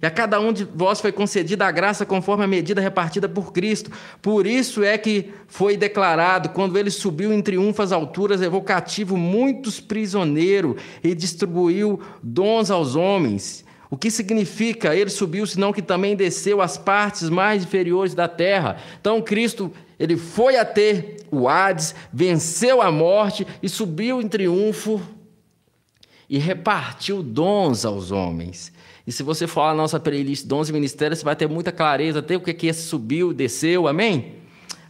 A: E a cada um de vós foi concedida a graça conforme a medida repartida por Cristo. Por isso é que foi declarado, quando ele subiu em triunfo às alturas, levou cativo muitos prisioneiros e distribuiu dons aos homens. O que significa ele subiu, senão que também desceu às partes mais inferiores da terra. Então Cristo, ele foi até o Hades, venceu a morte e subiu em triunfo e repartiu dons aos homens. E se você for a nossa playlist Dons e Ministérios, você vai ter muita clareza até o que que subiu, desceu, amém?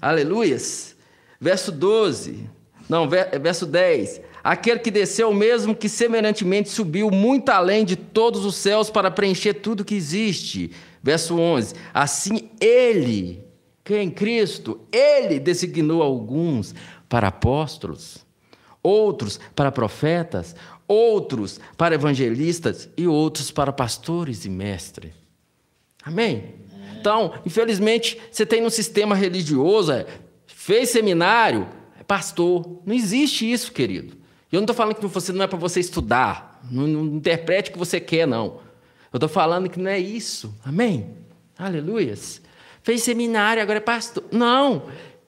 A: Aleluias. Verso 12, não, verso 10. Aquele que desceu, mesmo que semelhantemente subiu muito além de todos os céus para preencher tudo que existe. Verso 11. Assim ele, quem? Cristo, ele designou alguns para apóstolos, outros para profetas, outros para evangelistas e outros para pastores e mestres. Amém? Então, infelizmente, você tem no sistema religioso, é, fez seminário, é pastor. Não existe isso, querido. E eu não estou falando que você não é para você estudar. Não, não interprete o que você quer, não. Eu estou falando que não é isso. Amém? Aleluias. Fez seminário, agora é pastor. Não,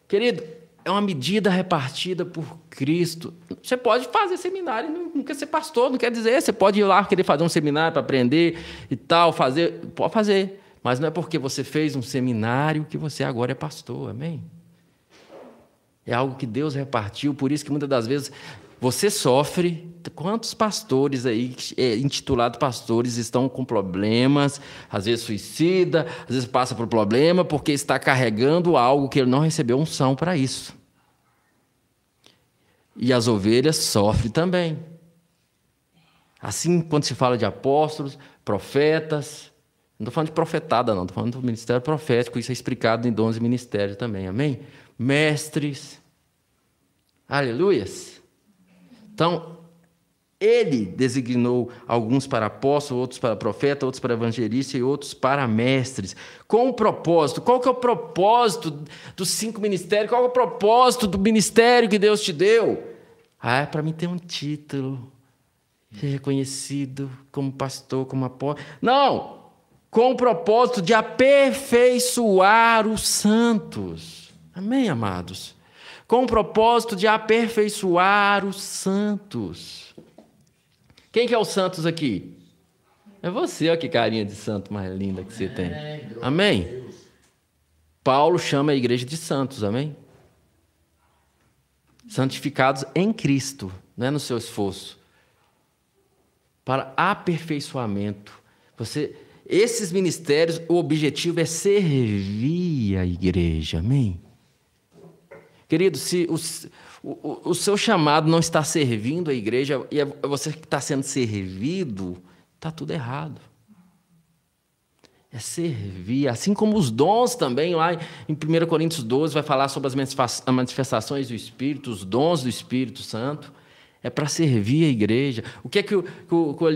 A: querido, é uma medida repartida por Cristo. Você pode fazer seminário e quer ser pastor, não quer dizer. Você pode ir lá querer fazer um seminário para aprender e tal, fazer. Pode fazer. Mas não é porque você fez um seminário que você agora é pastor. Amém? É algo que Deus repartiu, por isso que muitas das vezes você sofre. Quantos pastores aí, é, intitulados pastores, estão com problemas, às vezes suicida, às vezes passa por problema, porque está carregando algo que ele não recebeu unção para isso. E as ovelhas sofrem também. Assim, quando se fala de apóstolos, profetas, não estou falando de profetada, não, estou falando do ministério profético, isso é explicado em dons e ministérios também, amém? Mestres, aleluias. Então, ele designou alguns para apóstolos, outros para profeta, outros para evangelista e outros para mestres. Com um propósito. Qual que é o propósito dos cinco ministérios? Qual é o propósito do ministério que Deus te deu? Ah, é para mim ter um título, reconhecido como pastor, como apóstolo. Não! Com o propósito de aperfeiçoar os santos. Amém, amados? Com o propósito de aperfeiçoar os santos. Quem que é os santos aqui? É você, olha que carinha de santo mais linda que você tem. Amém? Paulo chama a igreja de santos, amém? santificados em Cristo, não é no seu esforço, para aperfeiçoamento. Você, esses ministérios, o objetivo é servir a igreja, amém? Querido, se o, o, seu chamado não está servindo a igreja e é você que está sendo servido, está tudo errado. É servir, assim como os dons também, lá em 1 Coríntios 12 vai falar sobre as manifestações do Espírito, os dons do Espírito Santo. É para servir a igreja. O que é que o, que o,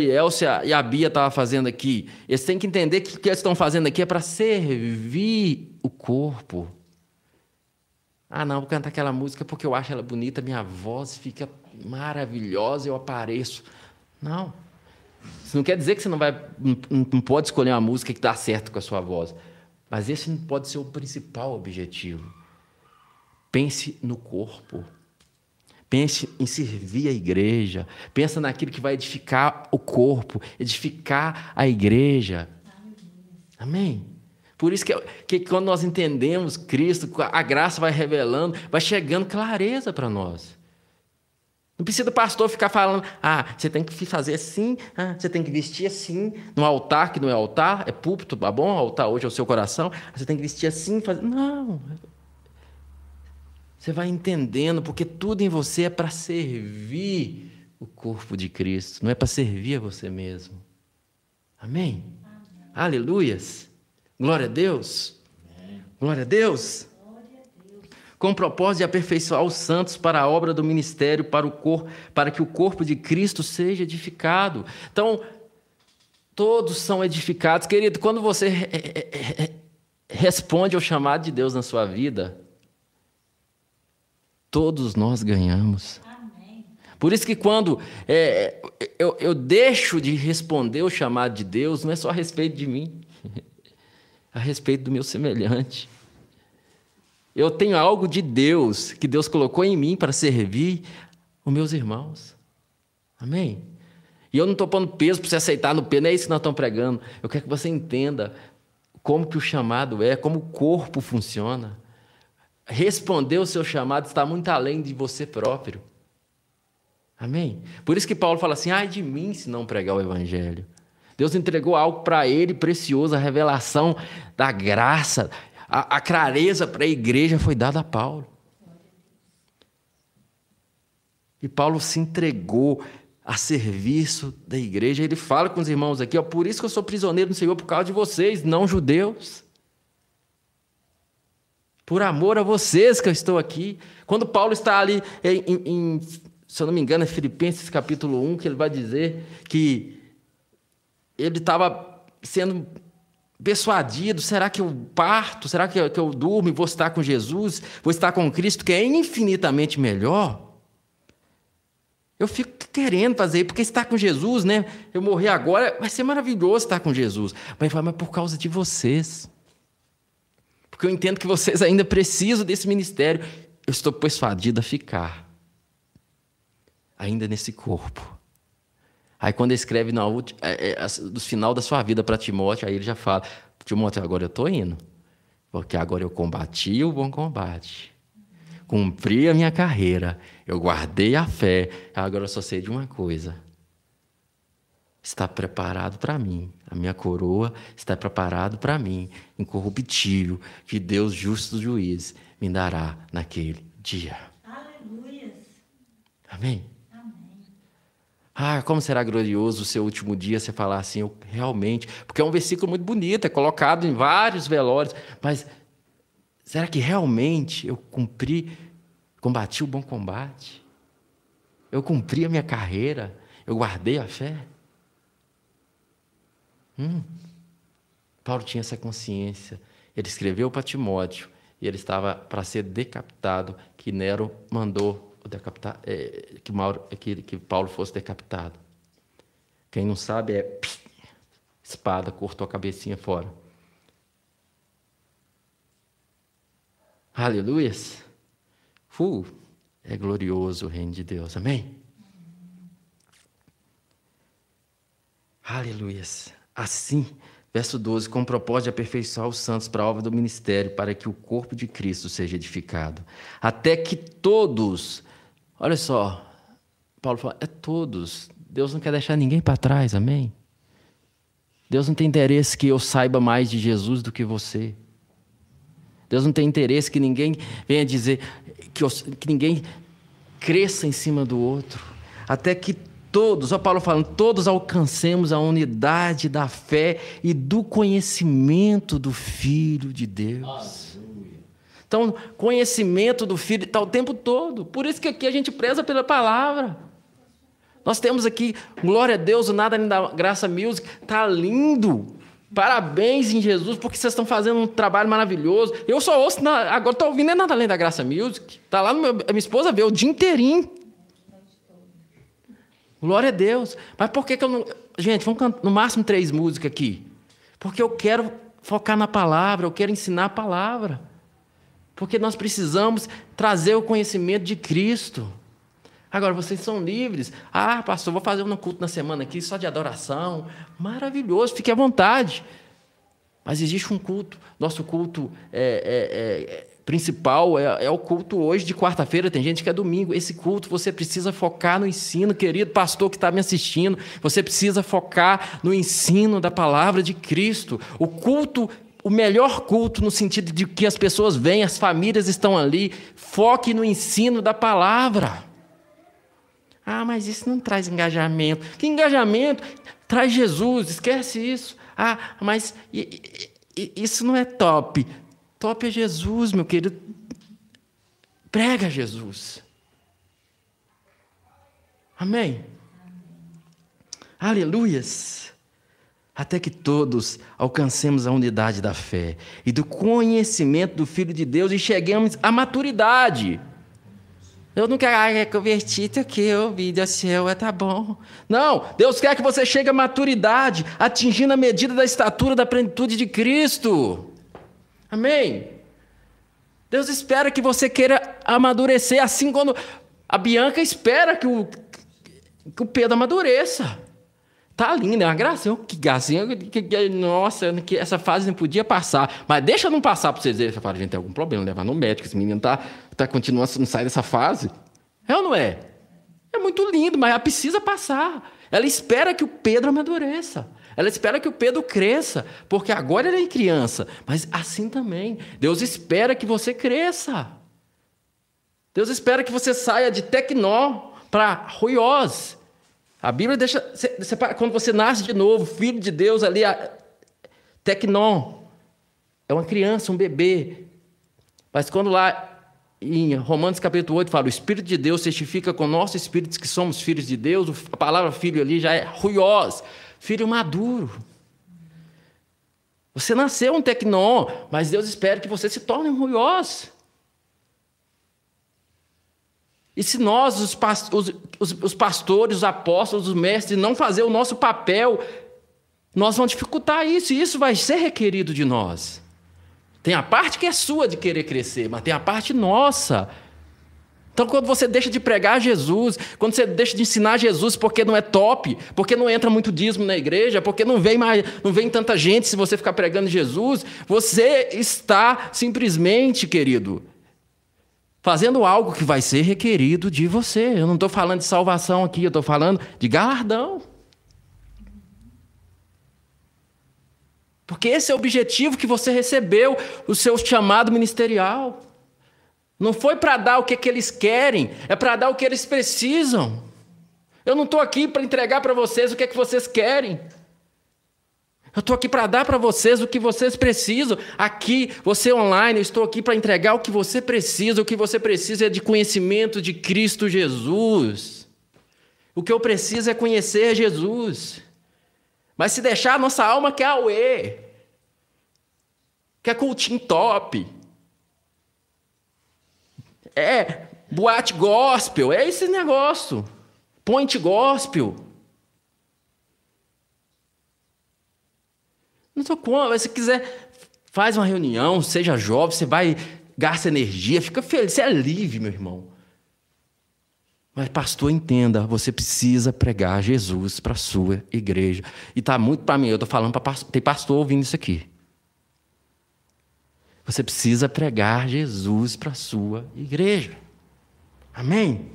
A: e a Bia estavam fazendo aqui? Eles têm que entender que o que eles estão fazendo aqui é para servir o corpo. Ah, não, vou cantar aquela música porque eu acho ela bonita, minha voz fica maravilhosa, eu apareço. Não. Isso não quer dizer que você não, vai, não, pode escolher uma música que dá certo com a sua voz. Mas esse não pode ser o principal objetivo. Pense no corpo. Pense em servir a igreja. Pensa naquilo que vai edificar o corpo, edificar a igreja. Amém? Por isso que, que quando nós entendemos Cristo, a graça vai revelando, vai chegando clareza para nós. Não precisa o pastor ficar falando, ah, você tem que fazer assim, ah, você tem que vestir assim, no altar, que não é altar, é púlpito, tá bom? Altar hoje é o seu coração, você tem que vestir assim, fazer. Não. Você vai entendendo, porque tudo em você é para servir o corpo de Cristo, não é para servir a você mesmo. Amém? Amém. Aleluias. Glória a Deus. Glória a Deus com o propósito de aperfeiçoar os santos para a obra do ministério, para o corpo, para que o corpo de Cristo seja edificado. Então, todos são edificados. Querido, quando você responde ao chamado de Deus na sua vida, todos nós ganhamos. Por isso que quando é, eu, eu deixo de responder o chamado de Deus, não é só a respeito de mim, a respeito do meu semelhante. Eu tenho algo de Deus que Deus colocou em mim para servir os meus irmãos. Amém? E eu não estou pondo peso para você aceitar no peso, não é isso que nós estamos pregando. Eu quero que você entenda como que o chamado é, como o corpo funciona. Responder o seu chamado está muito além de você próprio. Amém? Por isso que Paulo fala assim: ai de mim se não pregar o evangelho. Deus entregou algo para ele precioso, a revelação da graça a, a clareza para a igreja foi dada a Paulo. E Paulo se entregou a serviço da igreja. Ele fala com os irmãos aqui, ó, por isso que eu sou prisioneiro do Senhor, por causa de vocês, não judeus. Por amor a vocês que eu estou aqui. Quando Paulo está ali, em, em, se eu não me engano, é Filipenses capítulo 1, que ele vai dizer que ele estava sendo persuadido: será que eu parto? Será que eu, que eu durmo e vou estar com Jesus? Vou estar com Cristo, que é infinitamente melhor? Eu fico querendo fazer porque estar com Jesus, né? Eu morrer agora, vai ser maravilhoso estar com Jesus. Mas fala, mas por causa de vocês. Porque eu entendo que vocês ainda precisam desse ministério. Eu estou persuadido a ficar. Ainda nesse corpo. Aí quando ele escreve no é, é, do final da sua vida para Timóteo, aí ele já fala: Timóteo, agora eu estou indo, porque agora eu combati o bom combate, cumpri a minha carreira, eu guardei a fé, agora eu só sei de uma coisa. Está preparado para mim, a minha coroa está preparado para mim, incorruptível, que Deus, justo juiz, me dará naquele dia. Aleluia. Amém? Ah, como será glorioso o seu último dia você falar assim, eu realmente. Porque é um versículo muito bonito, é colocado em vários velórios, mas será que realmente eu cumpri, combati o bom combate? Eu cumpri a minha carreira? Eu guardei a fé? Hum. Paulo tinha essa consciência. Ele escreveu para Timóteo e ele estava para ser decapitado, que Nero mandou é, que, Mauro, que, que Paulo fosse decapitado. Quem não sabe é pss, espada, cortou a cabecinha fora. Aleluias. Uh, é glorioso o reino de Deus. Amém? Aleluias. Assim, verso 12, com o propósito de aperfeiçoar os santos para a obra do ministério, para que o corpo de Cristo seja edificado, até que todos Olha só, Paulo fala, é todos. Deus não quer deixar ninguém para trás, amém? Deus não tem interesse que eu saiba mais de Jesus do que você. Deus não tem interesse que ninguém venha dizer, que, eu, que ninguém cresça em cima do outro. Até que todos, ó Paulo falando, todos alcancemos a unidade da fé e do conhecimento do Filho de Deus. Então, conhecimento do Filho está o tempo todo. Por isso que aqui a gente preza pela palavra. Nós temos aqui, glória a Deus, o Nada da Graça Music, está lindo. Parabéns em Jesus, porque vocês estão fazendo um trabalho maravilhoso. Eu só ouço, na, agora estou ouvindo é Nada Além da Graça Music. Está lá, meu, minha esposa vê o dia inteirinho. Glória a Deus. Mas por que, que eu não. Gente, vamos cantar no máximo três músicas aqui. Porque eu quero focar na palavra, eu quero ensinar a palavra. Porque nós precisamos trazer o conhecimento de Cristo. Agora, vocês são livres. Ah, pastor, vou fazer um culto na semana aqui só de adoração. Maravilhoso, fique à vontade. Mas existe um culto. Nosso culto é, é, é principal é, é, o culto hoje de quarta-feira, tem gente que é domingo. Esse culto você precisa focar no ensino, querido pastor que está me assistindo. Você precisa focar no ensino da palavra de Cristo. O culto, o melhor culto no sentido de que as pessoas vêm, as famílias estão ali. Foque no ensino da palavra. Ah, mas isso não traz engajamento. Que engajamento? Traz Jesus, esquece isso. Ah, mas isso não é top. Top é Jesus, meu querido. Prega Jesus. Amém? Aleluias. Até que todos alcancemos a unidade da fé e do conhecimento do Filho de Deus e cheguemos à maturidade. Eu não quero, ah, é convertido aqui, o vídeo seu, é tá bom. Não, Deus quer que você chegue à maturidade, atingindo a medida da estatura da plenitude de Cristo. Amém? Deus espera que você queira amadurecer, assim quando a Bianca espera que o, que o Pedro amadureça. Tá lindo, é uma gracinha. Que gracinha. Que, que, nossa, que essa fase não podia passar. Mas deixa não passar para vocês verem. Você fala, gente, tem algum problema, levar no médico. Esse menino tá, tá continuando, não sai dessa fase. É ou não é? É muito lindo, mas ela precisa passar. Ela espera que o Pedro amadureça. Ela espera que o Pedro cresça, porque agora ele é criança, mas assim também. Deus espera que você cresça. Deus espera que você saia de tecnó para ruiós. A Bíblia deixa. Quando você nasce de novo, filho de Deus ali, tecnó. É uma criança, um bebê. Mas quando lá em Romanos capítulo 8 fala: o Espírito de Deus testifica com o nosso espírito que somos filhos de Deus, a palavra filho ali já é ruiós filho maduro. Você nasceu um tecnó, mas Deus espera que você se torne um ruiós. E se nós, os, os, os, pastores, os apóstolos, os mestres, não fazer o nosso papel, nós vamos dificultar isso, e isso vai ser requerido de nós. Tem a parte que é sua de querer crescer, mas tem a parte nossa então, quando você deixa de pregar Jesus, quando você deixa de ensinar Jesus porque não é top, porque não entra muito dízimo na igreja, porque não vem, mais, não vem tanta gente se você ficar pregando Jesus, você está simplesmente, querido, fazendo algo que vai ser requerido de você. Eu não estou falando de salvação aqui, eu estou falando de galardão. Porque esse é o objetivo que você recebeu, o seu chamado ministerial. Não foi para dar o que, que eles querem, é para dar o que eles precisam. Eu não estou aqui para entregar para vocês o que, é que vocês querem. Eu estou aqui para dar para vocês o que vocês precisam. Aqui, você online, eu estou aqui para entregar o que você precisa. O que você precisa é de conhecimento de Cristo Jesus. O que eu preciso é conhecer Jesus. Mas se deixar, nossa alma quer auê. Quer cultinho top é boate gospel, é esse negócio. Point gospel. Não estou com, se quiser, faz uma reunião, seja jovem, você vai, gasta energia, fica feliz, você é livre, meu irmão. Mas, pastor, entenda, você precisa pregar Jesus para a sua igreja. E está muito para mim, eu estou falando para tem pastor ouvindo isso aqui. Você precisa pregar Jesus para a sua igreja. Amém?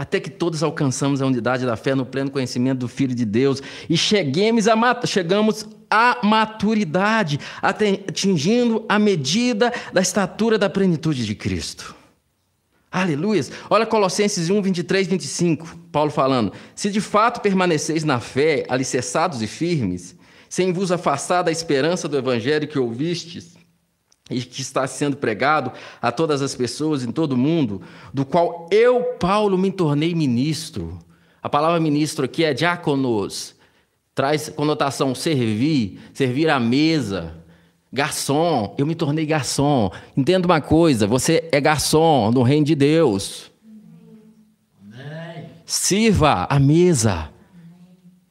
A: Até que todos alcançamos a unidade da fé no pleno conhecimento do Filho de Deus e cheguemos a, chegamos à maturidade, atingindo a medida da estatura da plenitude de Cristo. Aleluia! Olha Colossenses 1, 23, 25, Paulo falando: Se de fato permaneceis na fé, alicerçados e firmes, sem vos afastar da esperança do evangelho que ouvistes, e que está sendo pregado a todas as pessoas em todo o mundo, do qual eu, Paulo, me tornei ministro. A palavra ministro aqui é diáconos, traz conotação servir, servir à mesa. Garçom, eu me tornei garçom. Entenda uma coisa, você é garçom no reino de Deus. Sirva a mesa.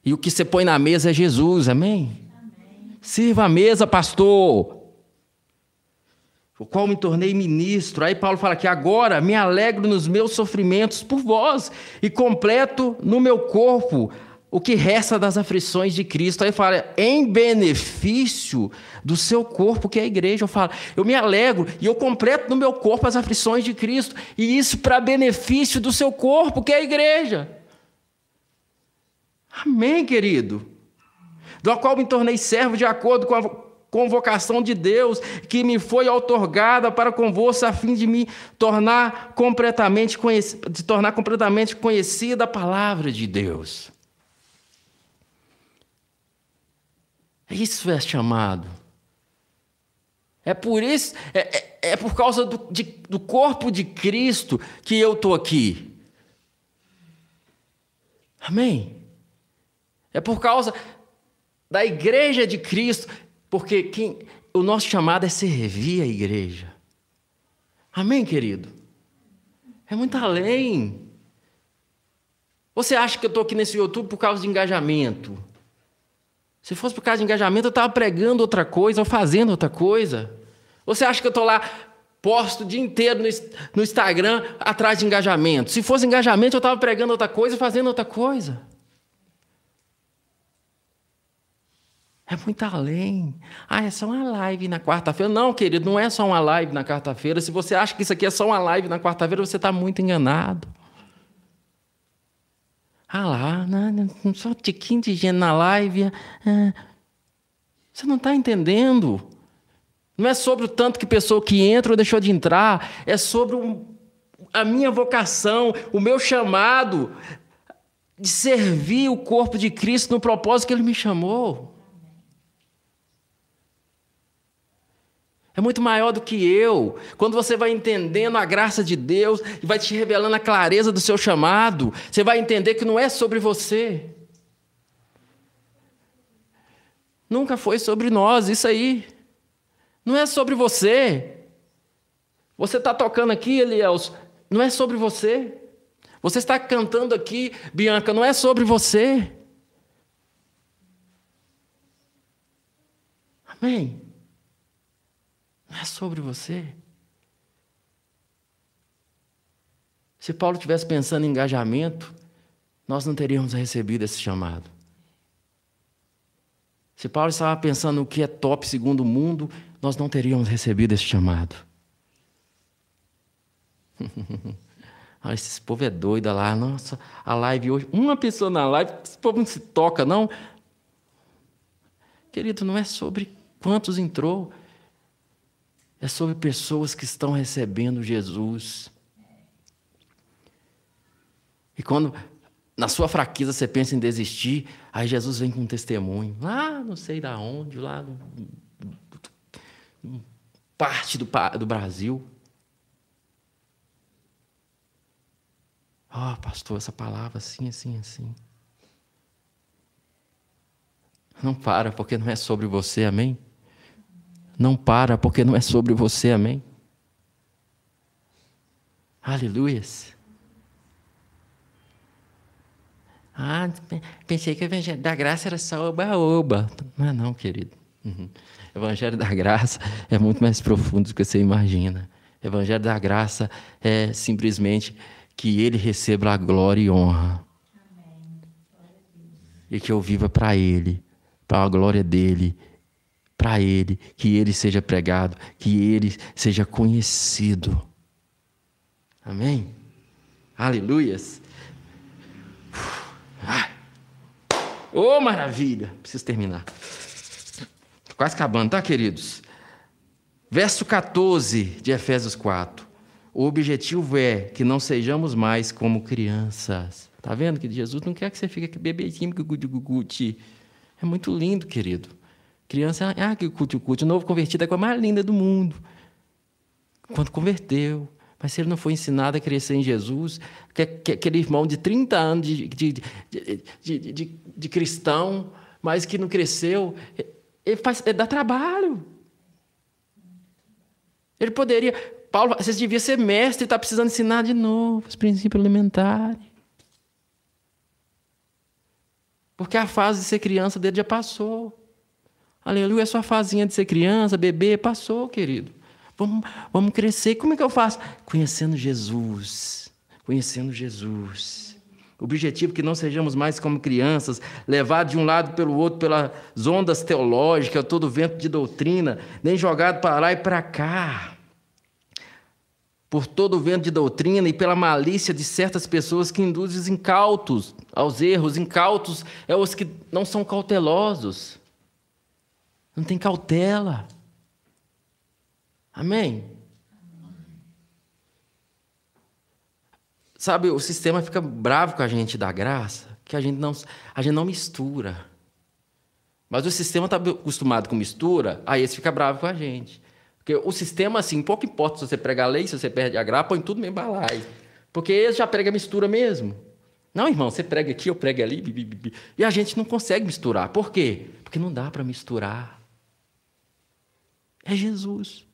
A: E o que você põe na mesa é Jesus, amém? amém? Sirva a mesa, pastor o qual me tornei ministro. Aí Paulo fala que agora me alegro nos meus sofrimentos por vós e completo no meu corpo o que resta das aflições de Cristo. Aí fala, em benefício do seu corpo, que é a igreja. Eu falo, eu me alegro e eu completo no meu corpo as aflições de Cristo, e isso para benefício do seu corpo, que é a igreja. Amém, querido? Do qual me tornei servo de acordo com a convocação de Deus que me foi otorgada para convosco a fim de me tornar completamente de tornar completamente conhecida a palavra de Deus. Isso é chamado. É por isso, é, é, é por causa do, de, do corpo de Cristo que eu estou aqui. Amém? É por causa da igreja de Cristo porque quem, o nosso chamado é servir a igreja. Amém, querido? É muito além. Você acha que eu estou aqui nesse YouTube por causa de engajamento? Se fosse por causa de engajamento, eu estava pregando outra coisa ou fazendo outra coisa. Você acha que eu estou lá, posto o dia inteiro no Instagram atrás de engajamento? Se fosse engajamento, eu estava pregando outra coisa e fazendo outra coisa. É muito além. Ah, é só uma live na quarta-feira. Não, querido, não é só uma live na quarta-feira. Se você acha que isso aqui é só uma live na quarta-feira, você está muito enganado. Ah lá, não, só um tiquinho de gente na live. É. Você não está entendendo. Não é sobre o tanto que pessoa que entra ou deixou de entrar. É sobre a minha vocação, o meu chamado de servir o corpo de Cristo no propósito que Ele me chamou. É muito maior do que eu. Quando você vai entendendo a graça de Deus e vai te revelando a clareza do seu chamado, você vai entender que não é sobre você. Nunca foi sobre nós, isso aí. Não é sobre você. Você está tocando aqui, Eliels, não é sobre você. Você está cantando aqui, Bianca, não é sobre você. Amém? Não é sobre você. Se Paulo tivesse pensando em engajamento, nós não teríamos recebido esse chamado. Se Paulo estava pensando no que é top segundo o mundo, nós não teríamos recebido esse chamado. ah, esse povo é doido lá. Nossa, a live hoje. Uma pessoa na live, esse povo não se toca, não. Querido, não é sobre quantos entrou, é sobre pessoas que estão recebendo Jesus. E quando na sua fraqueza você pensa em desistir, aí Jesus vem com um testemunho. Lá, não sei da onde, lá parte do, do Brasil. Ó, oh, pastor, essa palavra assim, assim, assim. Não para, porque não é sobre você, amém? Não para, porque não é sobre você, amém? Aleluias. Ah, pensei que o Evangelho da Graça era só oba-oba. Não é não, querido. Uhum. Evangelho da Graça é muito mais profundo do que você imagina. Evangelho da Graça é simplesmente que Ele receba a glória e honra. Amém. E que eu viva para Ele, para a glória dEle para ele, que ele seja pregado, que ele seja conhecido. Amém? Aleluias! Ô oh, maravilha! Preciso terminar. Tô quase acabando, tá, queridos? Verso 14 de Efésios 4. O objetivo é que não sejamos mais como crianças. Tá vendo que Jesus não quer que você fique aqui bebezinho, gugu guguti. É muito lindo, querido. Criança, ah, que cuti, cuti. O novo convertido é a coisa mais linda do mundo. Quando converteu. Mas se ele não foi ensinado a crescer em Jesus, que, que aquele irmão de 30 anos de, de, de, de, de cristão, mas que não cresceu, ele, faz, ele dá trabalho. Ele poderia. Paulo, vocês deviam ser mestre e está precisando ensinar de novo os princípios elementares. Porque a fase de ser criança dele já passou. Aleluia, a sua fazinha de ser criança, bebê, passou, querido. Vamos, vamos crescer. Como é que eu faço? Conhecendo Jesus. Conhecendo Jesus. O objetivo é que não sejamos mais como crianças, levados de um lado pelo outro pelas ondas teológicas, todo vento de doutrina, nem jogado para lá e para cá. Por todo o vento de doutrina e pela malícia de certas pessoas que induzem os incautos aos erros. Incautos é os que não são cautelosos. Não tem cautela. Amém? Sabe, o sistema fica bravo com a gente da graça, que a gente não, a gente não mistura. Mas o sistema está acostumado com mistura, aí esse fica bravo com a gente. Porque o sistema, assim, pouco importa se você prega a lei, se você perde a graça, põe tudo no balaio. Porque ele já prega mistura mesmo. Não, irmão, você prega aqui, eu prego ali. E a gente não consegue misturar. Por quê? Porque não dá para misturar. É Jesus.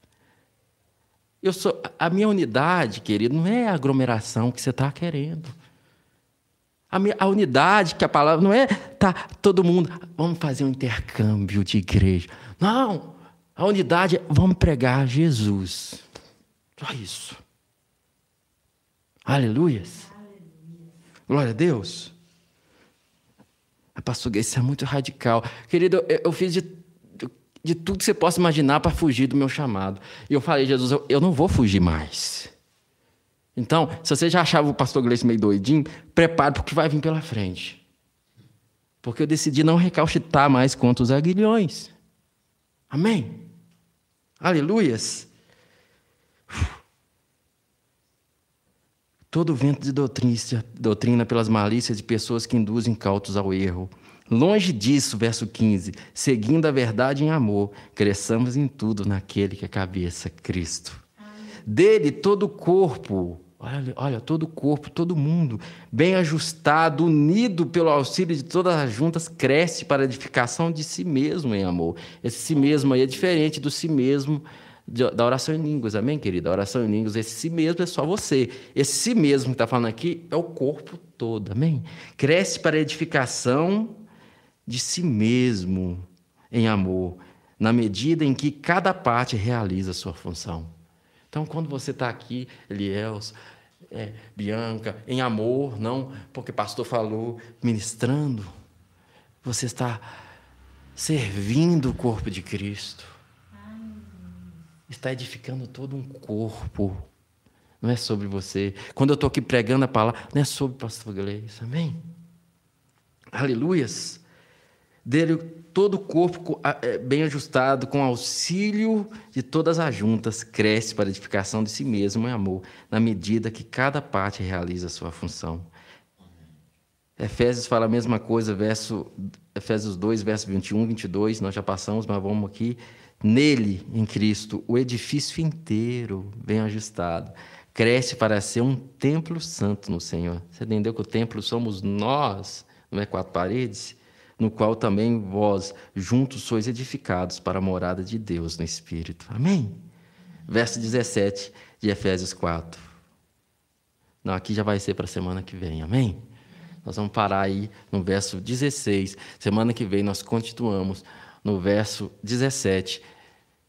A: Eu sou, a minha unidade, querido, não é a aglomeração que você está querendo. A, minha, a, unidade que a palavra não é tá todo mundo, vamos fazer um intercâmbio de igreja. Não, a unidade é vamos pregar Jesus. Só isso. Aleluias. Glória a Deus. A pastor isso é muito radical. Querido, eu, eu fiz de de tudo que você possa imaginar para fugir do meu chamado. E eu falei, Jesus, eu, eu não vou fugir mais. Então, se você já achava o pastor Gleice meio doidinho, prepare para o que vai vir pela frente. Porque eu decidi não recalcitar mais contra os aguilhões. Amém? Aleluias. Todo vento de doutrina, doutrina pelas malícias de pessoas que induzem cautos ao erro Longe disso, verso 15, seguindo a verdade em amor, cresçamos em tudo naquele que é cabeça, Cristo. Dele todo o corpo, olha, olha, todo o corpo, todo mundo, bem ajustado, unido pelo auxílio de todas as juntas, cresce para a edificação de si mesmo em amor. Esse si mesmo aí é diferente do si mesmo da oração em línguas, amém, querida? A oração em línguas, esse si mesmo é só você. Esse si mesmo que está falando aqui é o corpo todo, amém? Cresce para a edificação de si mesmo em amor, na medida em que cada parte realiza a sua função. Então, quando você está aqui, Eliels, é, Bianca, em amor, não porque o pastor falou, ministrando, você está servindo o corpo de Cristo. Está edificando todo um corpo. Não é sobre você. Quando eu estou aqui pregando a palavra, não é sobre o pastor Gleice. Amém? Aleluias dele todo o corpo é, bem ajustado, com auxílio de todas as juntas, cresce para a edificação de si mesmo em amor, na medida que cada parte realiza a sua função. Efésios fala a mesma coisa, verso, Efésios 2, verso 21, 22, nós já passamos, mas vamos aqui. Nele, em Cristo, o edifício inteiro, bem ajustado, cresce para ser um templo santo no Senhor. Você entendeu que o templo somos nós, não é quatro paredes? No qual também vós juntos sois edificados para a morada de Deus no Espírito. Amém? Verso 17 de Efésios 4. Não, aqui já vai ser para a semana que vem, amém? Nós vamos parar aí no verso 16. Semana que vem nós continuamos no verso 17.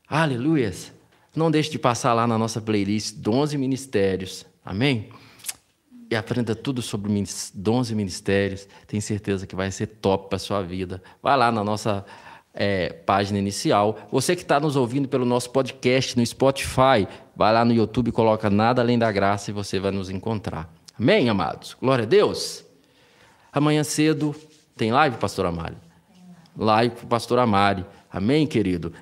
A: Aleluias! Não deixe de passar lá na nossa playlist 11 ministérios, amém? E aprenda tudo sobre dons e ministérios. Tenho certeza que vai ser top para a sua vida. Vai lá na nossa é, página inicial. Você que está nos ouvindo pelo nosso podcast no Spotify, vai lá no YouTube, coloca Nada Além da Graça e você vai nos encontrar. Amém, amados? Glória a Deus. Amanhã cedo, Tem live, pastor Amari? Live o pastor Amari. Amém, querido?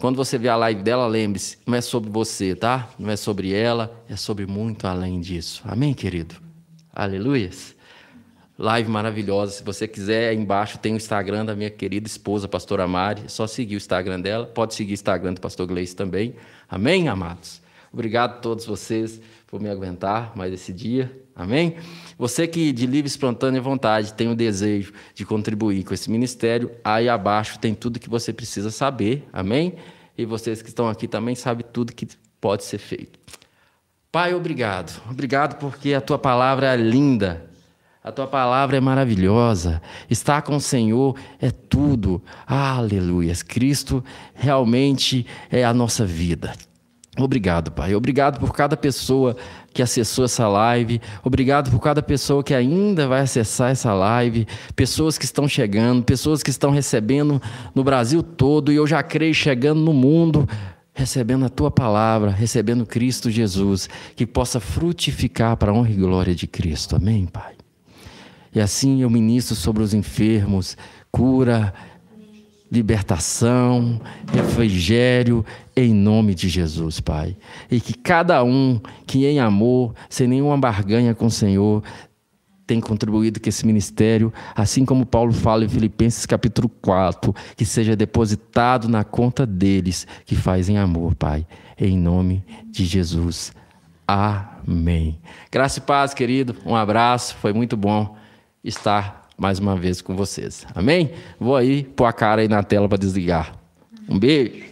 A: Quando você vê a live dela, lembre-se, não é sobre você, tá? Não é sobre ela, é sobre muito além disso. Amém, querido? Aleluias. Live maravilhosa. Se você quiser, embaixo tem o Instagram da minha querida esposa, pastora Mari. É só seguir o Instagram dela. Pode seguir o Instagram do pastor Gleice também. Amém, amados? Obrigado a todos vocês por me aguentar mais esse dia. Amém? Você que de livre, espontânea vontade tem o desejo de contribuir com esse ministério, aí abaixo tem tudo que você precisa saber. Amém? E vocês que estão aqui também sabem tudo que pode ser feito. Pai, obrigado. Obrigado porque a tua palavra é linda. A tua palavra é maravilhosa. Estar com o Senhor é tudo. Aleluia. Cristo realmente é a nossa vida. Obrigado, Pai. Obrigado por cada pessoa que acessou essa live. Obrigado por cada pessoa que ainda vai acessar essa live. Pessoas que estão chegando, pessoas que estão recebendo no Brasil todo e eu já creio chegando no mundo, recebendo a tua palavra, recebendo Cristo Jesus, que possa frutificar para a honra e glória de Cristo. Amém, Pai. E assim eu ministro sobre os enfermos, cura, libertação, refrigério, em nome de Jesus, Pai. E que cada um que em amor, sem nenhuma barganha com o Senhor, tem contribuído com esse ministério, assim como Paulo fala em Filipenses capítulo 4, que seja depositado na conta deles que fazem amor, Pai. Em nome de Jesus. Amém. Graça e paz, querido. Um abraço. Foi muito bom estar mais uma vez com vocês. Amém? Vou aí pôr a cara aí na tela para desligar. Um beijo.